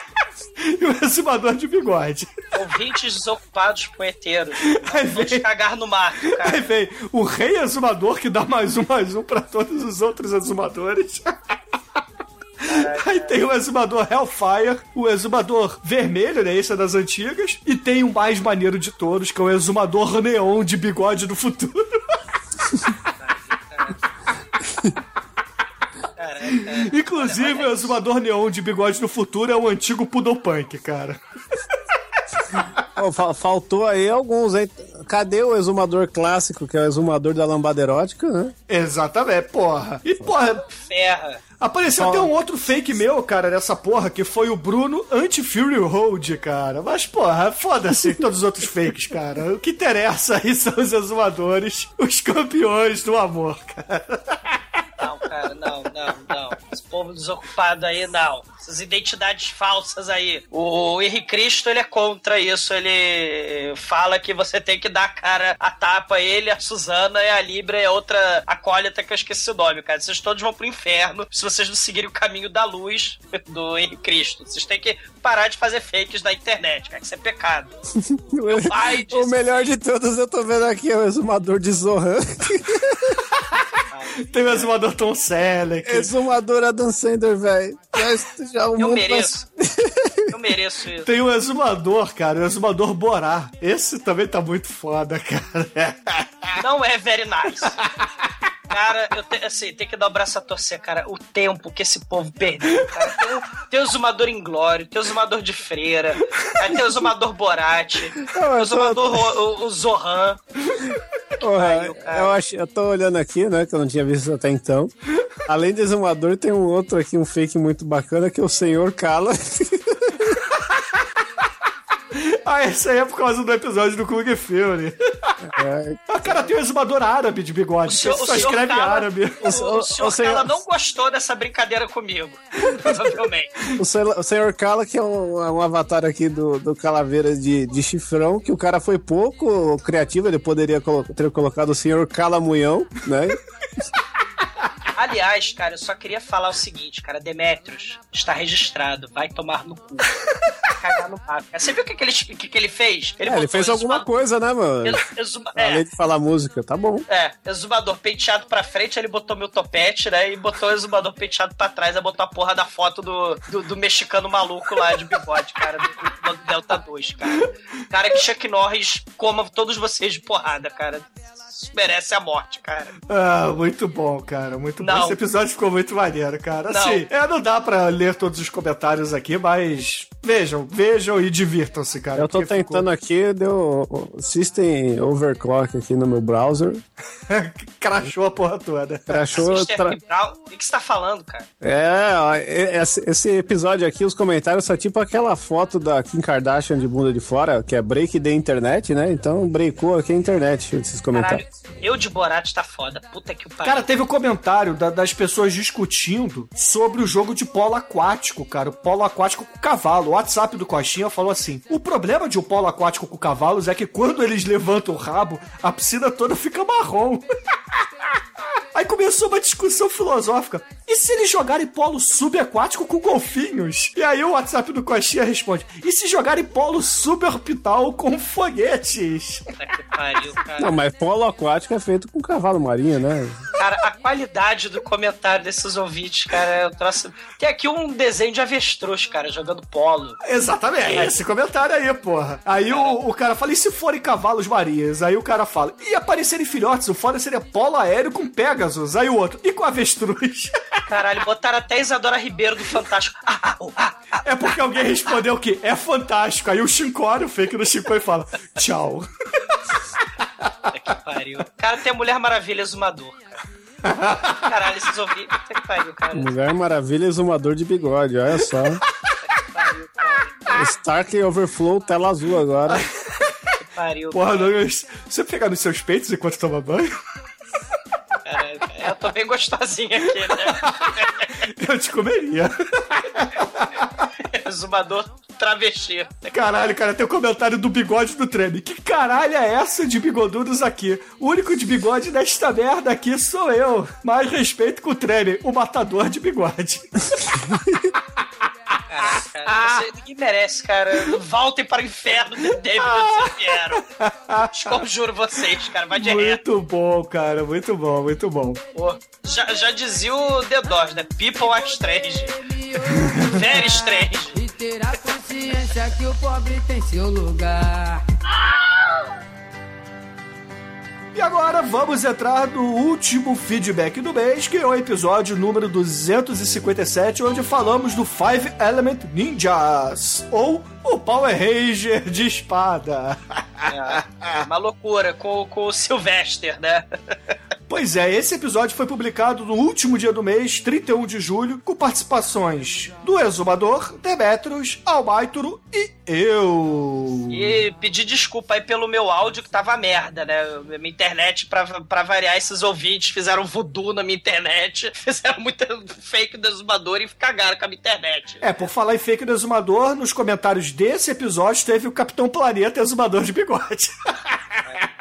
e o exumador de bigode. Ouvintes desocupados poeteiros. Aí Vamos vem- cagar no mato, cara. Aí vem o rei exumador que dá mais um, mais um pra todos os outros exumadores. Aí tem o exumador Hellfire, o exumador vermelho, né? Esse é das antigas. E tem o mais maneiro de todos, que é o exumador neon de bigode do futuro. Inclusive, o exumador neon de bigode do futuro é o antigo Pudopunk, cara. Faltou aí alguns, hein? Cadê o exumador clássico, que é o exumador da lambada erótica, né? Exatamente, porra. E, porra, Ferra. Apareceu até um outro fake meu, cara, nessa porra, que foi o Bruno Anti-Fury Road, cara. Mas, porra, foda-se todos os outros fakes, cara. O que interessa aí são os exumadores, os campeões do amor, cara. Não, cara, não, não, não. Esse povo desocupado aí, não. Essas identidades falsas aí. O Henrique Cristo, ele é contra isso. Ele fala que você tem que dar a cara a tapa. Ele, a Suzana e a Libra é outra acólita que eu esqueci o nome, cara. Vocês todos vão pro inferno se vocês não seguirem o caminho da luz do Henrique Cristo. Vocês têm que parar de fazer fakes na internet, cara. Isso é pecado. pai o melhor de todos eu tô vendo aqui é o exumador de Zohan. Tem o exumador Tom Selleck. Exumador Adam Sandler, velho. Eu mereço. Eu mereço isso. Tem o exumador, cara, o exumador Borá. Esse também tá muito foda, cara. Não é very nice. Cara, eu te, assim, tem que dar o braço a torcer, cara. O tempo que esse povo perdeu, cara. Tem o, tem o Zumador Inglório, tem o Zumador de Freira, aí tem o Zumador Borat, o Zumador o, o Zohan. Porra, eu, acho, eu tô olhando aqui, né? Que eu não tinha visto até então. Além de exumador, tem um outro aqui, um fake muito bacana, que é o Senhor Kala. ah, esse aí é por causa do episódio do Kung Fury. O cara tem um exumador árabe de bigode. O senhor- o só senhor escreve árabe. O, o senhor Kala não gostou dessa brincadeira comigo. Provavelmente. O senhor, o senhor Kala, que é um, é um avatar aqui do, do Calaveira de, de chifrão, que o cara foi pouco criativo, ele poderia colo- ter colocado o senhor Calamunhão, né? Aliás, cara, eu só queria falar o seguinte, cara. Demetrius está registrado. Vai tomar no cu. Vai cagar no papo. Você viu o que, que, ele, que, que ele fez? É, ele fez alguma coisa, né, mano? ex- exuma- é, Além de falar música, tá bom. É, exumador penteado pra frente, ele botou meu topete, né? E botou o exumador penteado pra trás, aí botou a porra da foto do, do, do mexicano maluco lá de bigode, cara, do, do Delta 2, cara. Cara que Chuck Norris coma todos vocês de porrada, cara. Merece a morte, cara. Ah, muito bom, cara. Muito bom. Não. Esse episódio ficou muito maneiro, cara. Não. Assim, é, não dá pra ler todos os comentários aqui, mas vejam, vejam e divirtam-se, cara. Eu tô porque ficou- tentando aqui, deu o System Overclock aqui no meu browser. Crashou a porra toda. Crashou. Tra- Brown, O que você tá falando, cara? É, esse, episódio aqui, os comentários são tipo aquela foto da Kim Kardashian de bunda de fora, que é break da internet, né? Então breakou aqui a internet, esses comentários. Caralho, eu de Borat tá foda. Puta que o pariu. Cara, teve um comentário da- das pessoas discutindo sobre o jogo de polo aquático, cara. O polo aquático com cavalo. O WhatsApp do Coxinha falou assim: o problema de um polo aquático com cavalos é que quando eles levantam o rabo, a piscina toda fica marrom. Aí começou uma discussão filosófica. E se eles jogarem polo subaquático com golfinhos? E aí o WhatsApp do Coxinha responde: e se jogarem polo suborbital com foguetes? Puta que pariu, cara. Não, mas polo aquático é feito com cavalo marinho, né? Cara, a qualidade do comentário desses ouvintes, cara, é um troço... Tem aqui um desenho de avestruz, cara, jogando polo. Exatamente, é esse comentário aí, porra. Aí o, o cara fala, e se forem cavalos marinhos? Aí o cara fala, e aparecerem filhotes, o foda seria polo aéreo com Pegasus. Aí o outro, e com avestruz? Caralho, botaram até Isadora Ribeiro do Fantástico. Ah, ah, oh, ah. É porque alguém respondeu que é fantástico. Aí o Shinkori, o fake do Shinkori, fala, tchau. Puta que pariu. Cara, tem a Mulher Maravilha exumador. cara. Caralho, esses ouvintes. Puta que pariu, cara. Mulher Maravilha exumador de bigode, olha só. Stark Overflow, tela azul agora. Que pariu. Porra, Douglas, você pegar nos seus peitos enquanto toma banho? Eu tô bem gostosinha aqui, né? Eu te comeria. Exumador travesti. Caralho, cara, tem o comentário do bigode do treme. Que caralho é essa de bigodudos aqui? O único de bigode desta merda aqui sou eu. Mais respeito com o treme, o matador de bigode. Caraca, cara, você, ninguém merece, cara. Voltem para o inferno de David onde vocês vieram. Conjuro vocês, cara. Vai de reto. Muito bom, cara, muito bom, muito bom. Pô, já, já dizia o The Doors, né? People are strange. Very strange. E ter a consciência que o pobre tem seu lugar. Vamos entrar no último feedback do mês, que é o episódio número 257, onde falamos do Five Element Ninjas, ou o Power Ranger de espada. É, uma loucura com, com o Sylvester, né? Pois é, esse episódio foi publicado no último dia do mês, 31 de julho, com participações do Exumador, Demetrius, Almaituro e eu. E pedir desculpa aí pelo meu áudio que tava merda, né? Minha internet, pra, pra variar, esses ouvintes fizeram voodoo na minha internet, fizeram muito fake do exumador e cagaram com a minha internet. É, por falar em fake do Exumador, nos comentários desse episódio teve o Capitão Planeta Exumador de bigode.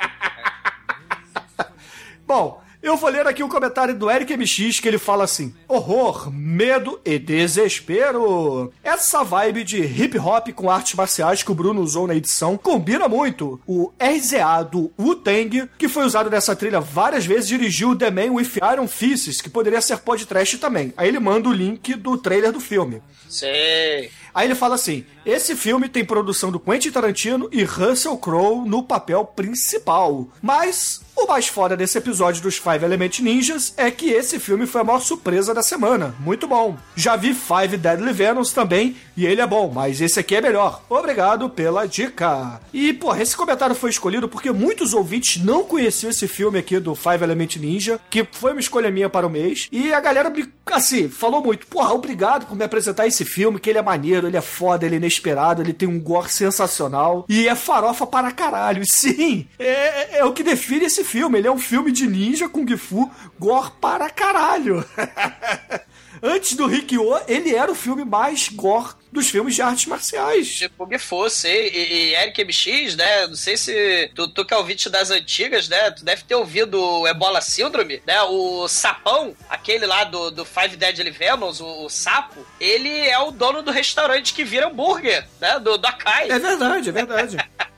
Bom, eu vou ler aqui o comentário do Eric MX que ele fala assim: horror, medo e desespero. Essa vibe de hip hop com artes marciais que o Bruno usou na edição combina muito. O RZA do Wu-Tang, que foi usado nessa trilha várias vezes, dirigiu The Man with Iron Fists, que poderia ser podcast também. Aí ele manda o link do trailer do filme. Sei. Aí ele fala assim: esse filme tem produção do Quentin Tarantino e Russell Crowe no papel principal. Mas O mais foda desse episódio dos Five Element Ninjas é que esse filme foi a maior surpresa da semana. Muito bom. Já vi Five Deadly Venoms também, e ele é bom, mas esse aqui é melhor. Obrigado pela dica. E, porra, esse comentário foi escolhido porque muitos ouvintes não conheciam esse filme aqui do Five Element Ninja, que foi uma escolha minha para o mês. E a galera, assim, falou muito. Porra, obrigado por me apresentar esse filme, que ele é maneiro, ele é foda, ele é inesperado, ele tem um gore sensacional. E é farofa para caralho. Sim, é, é o que define esse filme. Ele é um filme de ninja Kung Fu gore para caralho. Antes do Rikyo, ele era o filme mais gore dos filmes de artes marciais. Kung Fu, sei. E, e Eric MX, né? Não sei se tu, tu que é ouvinte das antigas, né? Tu deve ter ouvido o Ebola Síndrome, né? O Sapão, aquele lá do, do Five Deadly Venoms, o, o sapo, ele é o dono do restaurante que vira hambúrguer, né? Do, do Akai. É verdade, é verdade.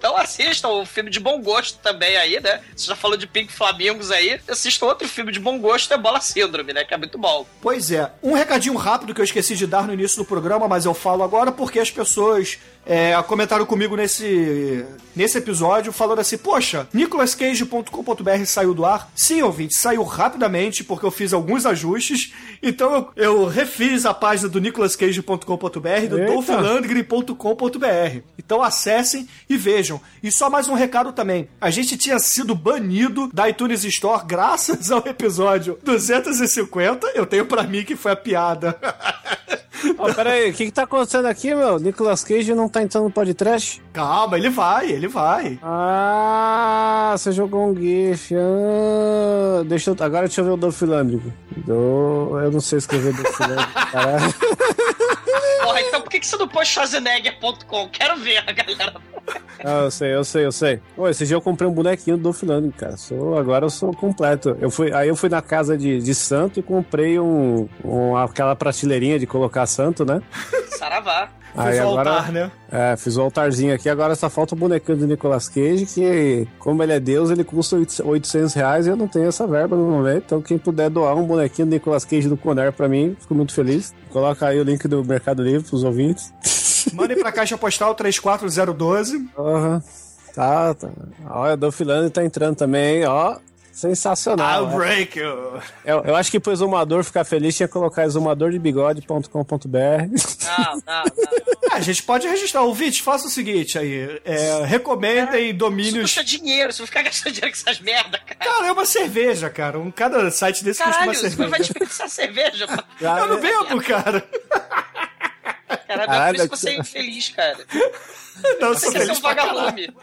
Então assistam um filme de bom gosto também aí, né? Você já falou de Pink Flamingos aí. Assistam outro filme de bom gosto, é Bola Síndrome, né? Que é muito bom. Pois é. Um recadinho rápido que eu esqueci de dar no início do programa, mas eu falo agora porque as pessoas é, comentaram comigo nesse, nesse episódio falando assim: Poxa, nicolascage.com.br saiu do ar. Sim, ouvinte, saiu rapidamente porque eu fiz alguns ajustes. Então eu, eu refiz a página do nicolascage.com.br do Eita. dolphilandgren.com.br. Então acessem e vejam. E só mais um recado também: a gente tinha sido banido da iTunes Store graças ao episódio 250. Eu tenho pra mim que foi a piada. Ó, pera aí, o que que tá acontecendo aqui, meu? Nicolas Cage não tá entrando no podcast? Calma, ele vai, ele vai. Ah, você jogou um GIF. Ah, deixa eu, agora deixa eu ver o do Filândrico. Do, eu não sei escrever do Filândrico, caralho. Então por que, que você não pôs Schwarzenegger.com? Quero ver a galera. Ah, eu sei, eu sei, eu sei. Pô, esse dia eu comprei um bonequinho do Filândrico, cara. Sou, agora eu sou completo. Eu fui, aí eu fui na casa de, de santo e comprei um, um- aquela prateleirinha de colocar santo, né? Saravá. Aí Fiz o agora- altar, né? É, fiz o altarzinho aqui, agora só falta o bonequinho do Nicolas Cage, que, como ele é Deus, ele custa 800 reais e eu não tenho essa verba no momento. Então, quem puder doar um bonequinho do Nicolas Cage do Conner pra mim, fico muito feliz. Coloca aí o link do Mercado Livre pros ouvintes. Mandem pra caixa postal 34012. Aham. Tá, tá. Olha, o Dolphilândia tá entrando também, ó. Sensacional. I'll break you. Eu, eu acho que pro exumador ficar feliz tinha que colocar exumadordebigode.com.br. Não, não, não. Ah, a gente pode registrar. Ouvinte, faça o seguinte aí. É, recomendem Isso domínios. custa dinheiro, você vai ficar gastando dinheiro com essas merda, cara. Cara, é uma cerveja, cara. Um, cada site desse custa Caralho, uma você vai cerveja. desperdiçar cerveja, pô. Eu não bebo, cara. Caralho, Caralho, por isso que você é infeliz, cara. Não, Você sou quer ser um vagalume.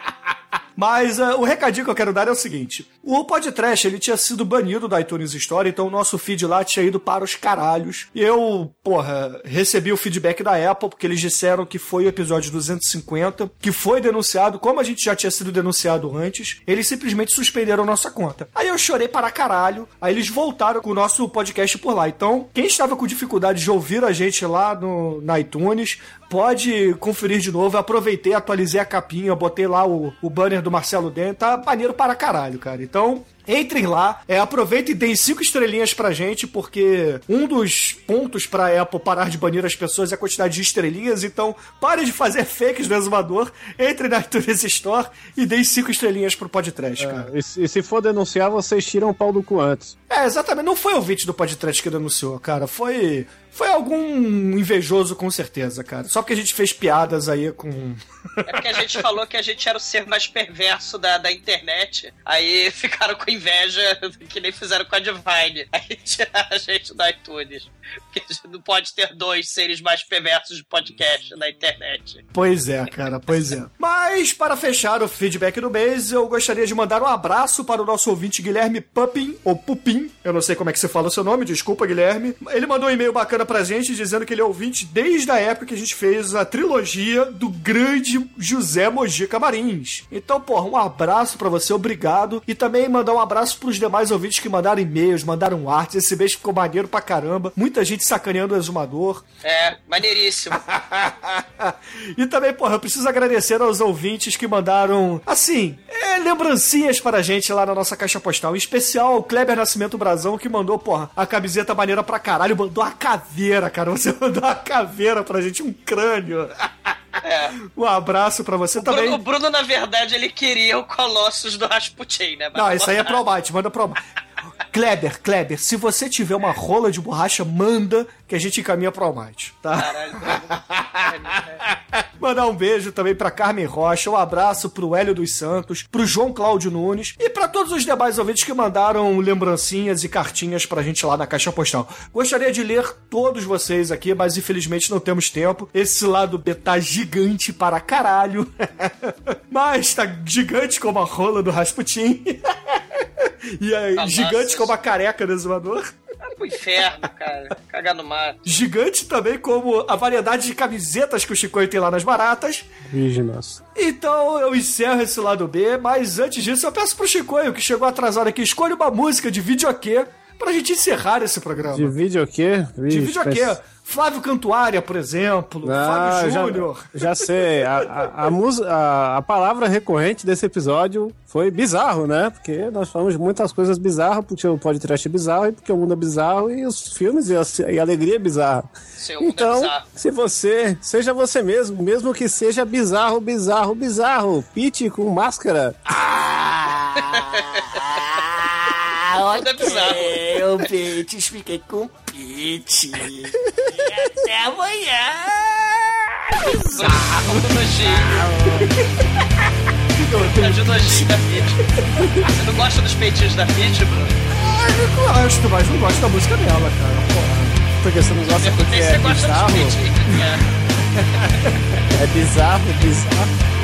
Mas ah, o recadinho que eu quero dar é o seguinte: o podcast ele tinha sido banido da iTunes Store, então o nosso feed lá tinha ido para os caralhos. E eu, porra, recebi o feedback da Apple, porque eles disseram que foi o episódio 250, que foi denunciado, como a gente já tinha sido denunciado antes, eles simplesmente suspenderam nossa conta. Aí eu chorei para caralho, aí eles voltaram com o nosso podcast por lá. Então, quem estava com dificuldade de ouvir a gente lá no, na iTunes, pode conferir de novo. Eu aproveitei, atualizei a capinha, botei lá o, o banner do Marcelo Den, tá maneiro para caralho, cara. Então, entrem lá, é, aproveitem e deem cinco estrelinhas pra gente, porque um dos pontos pra Apple parar de banir as pessoas é a quantidade de estrelinhas, então pare de fazer fakes do exumador, entre na iTunes Store e deem cinco estrelinhas pro podcast, cara. E, se- e se for denunciar, vocês tiram o pau do cu antes. É, exatamente. Não foi o ouvinte do podcast que denunciou, cara. Foi. Foi algum invejoso, com certeza, cara. Só porque a gente fez piadas aí com. É porque a gente falou que a gente era o ser mais perverso da, da internet. Aí ficaram com inveja, que nem fizeram com a Divine. Aí tiraram a gente do iTunes. Porque a gente não pode ter dois seres mais perversos de podcast na internet. Pois é, cara, pois é. Mas, para fechar o feedback do mês, eu gostaria de mandar um abraço para o nosso ouvinte Guilherme Pupin, ou Pupin, eu não sei como é que você fala o seu nome, desculpa, Guilherme. Ele mandou um e-mail bacana pra gente, dizendo que ele é ouvinte desde a época que a gente fez a trilogia do grande José Mojica Marins. Então, porra, um abraço pra você, obrigado. E também mandar um abraço pros demais ouvintes que mandaram e-mails, mandaram artes. Esse mês ficou maneiro pra caramba. Muita gente sacaneando o exumador. É, maneiríssimo. e também, porra, eu preciso agradecer aos ouvintes que mandaram, assim, é, lembrancinhas para a gente lá na nossa caixa postal. Em especial ao Kleber Nascimento Brazão, que mandou, porra, a camiseta maneira pra caralho. Mandou a caveira, cara. Você mandou a caveira pra gente, um crânio. É. Um abraço pra você também. Bruno, o Bruno, na verdade, ele queria o Colossus do Rasputin, né? Mas Não, isso aí é botaram. Promite, manda Promite. Kleber, Kleber, se você tiver uma rola de borracha, manda que a gente encaminha pro Almighty, tá? Caralho, Mandar um beijo também pra Carmen Rocha, um abraço pro Hélio dos Santos, pro João Cláudio Nunes e pra todos os demais ouvintes que mandaram lembrancinhas e cartinhas pra gente lá na caixa postal. Gostaria de ler todos vocês aqui, mas infelizmente não temos tempo. Esse lado B tá gigante para caralho. mas tá gigante como a rola do Rasputin. e é Tá gigante como a careca do exumador. Vai pro inferno, cara. Cagar no mato. Gigante também como a variedade de camisetas que o Chicoio tem lá nas baratas. Virgem nossa. Então eu encerro esse lado B, mas antes disso eu peço pro Chicoio, que chegou atrasado aqui, escolha uma música de videokê pra gente encerrar esse programa. De quê? De videokê. mas- Flávio Cantuária, por exemplo, Ah, já- Júnior. Já, sei. A, a, a, mus- a- a palavra recorrente desse episódio foi bizarro, né? Porque nós falamos de muitas coisas bizarras, porque o podcast é bizarro e porque o mundo é bizarro e os filmes e a, e a alegria é bizarra. Seu mundo é Então, bizarro. se você, seja você mesmo, mesmo que seja bizarro, bizarro, bizarro, Pete com máscara. Ah, É bizarro. Eu, Pete, fiquei com Pete. E até amanhã. Bizarro. Nojinho. De nojinho da Fit. Você não gosta dos peitinhos da Fit, Bruno? Ah, eu gosto, mas não gosto da música dela, cara. Porra. Porque você não gosta porque Você é gosta bizarro? dos peitinhos. É. É bizarro, bizarro.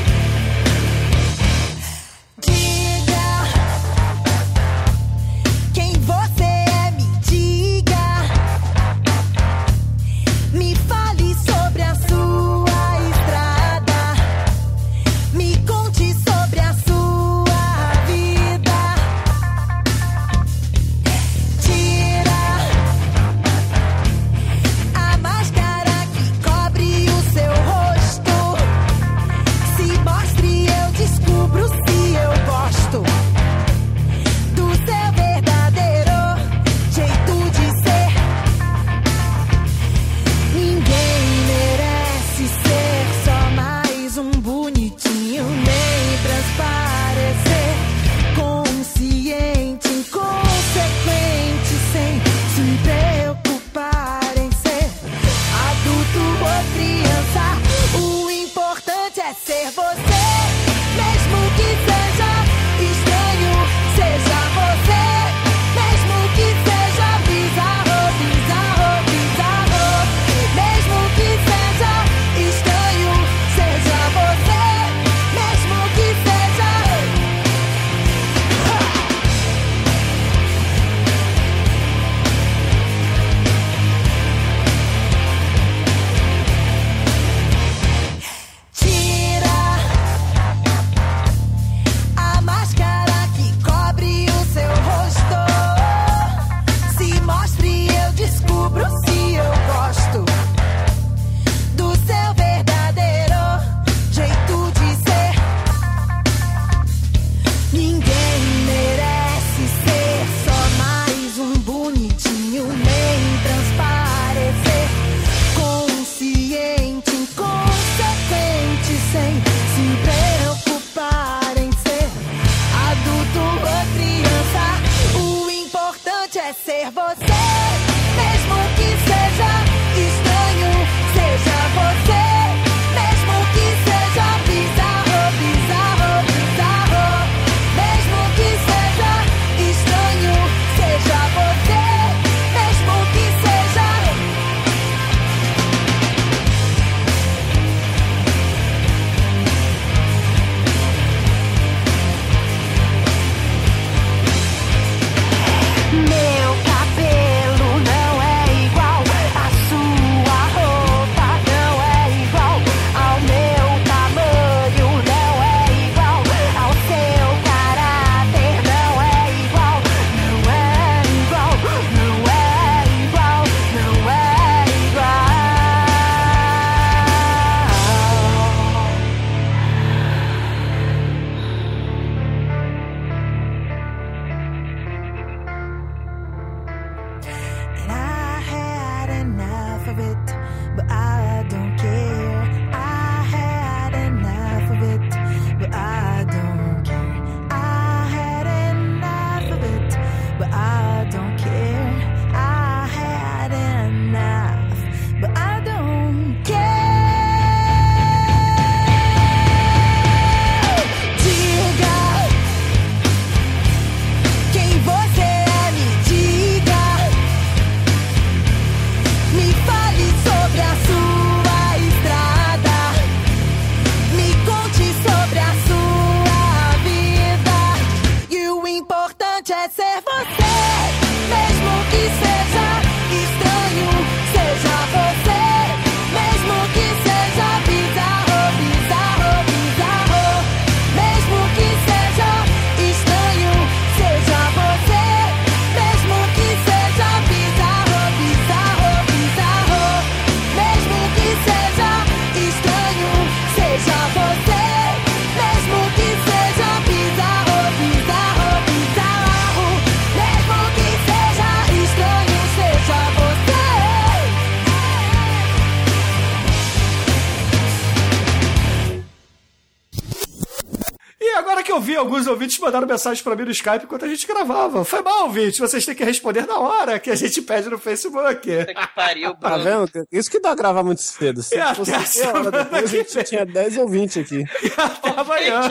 Mandaram mensagem pra mim no Skype enquanto a gente gravava. Foi mal, ouvinte. Vocês têm que responder na hora que a gente pede no Facebook. Puta que pariu, Tá Bruno. vendo? Isso que dá a gravar muito cedo. Se E até fosse a semana depois, a que gente tinha 10 ouvintes aqui. Até amanhã.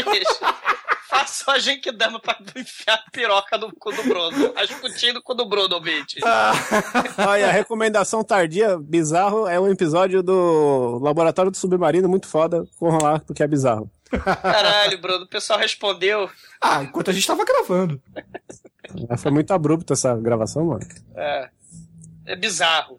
Faça a gente dama pra enfiar a piroca no cu do Bruno. Ascutinho no cu do Bruno, ouvinte. Olha, a recomendação tardia, bizarro, é um episódio do Laboratório do Submarino, muito foda. Corram lá, porque é bizarro. Caralho, Bruno. O pessoal respondeu. Ah, enquanto a gente tava gravando. Foi muito abrupta essa gravação, mano. É, é bizarro.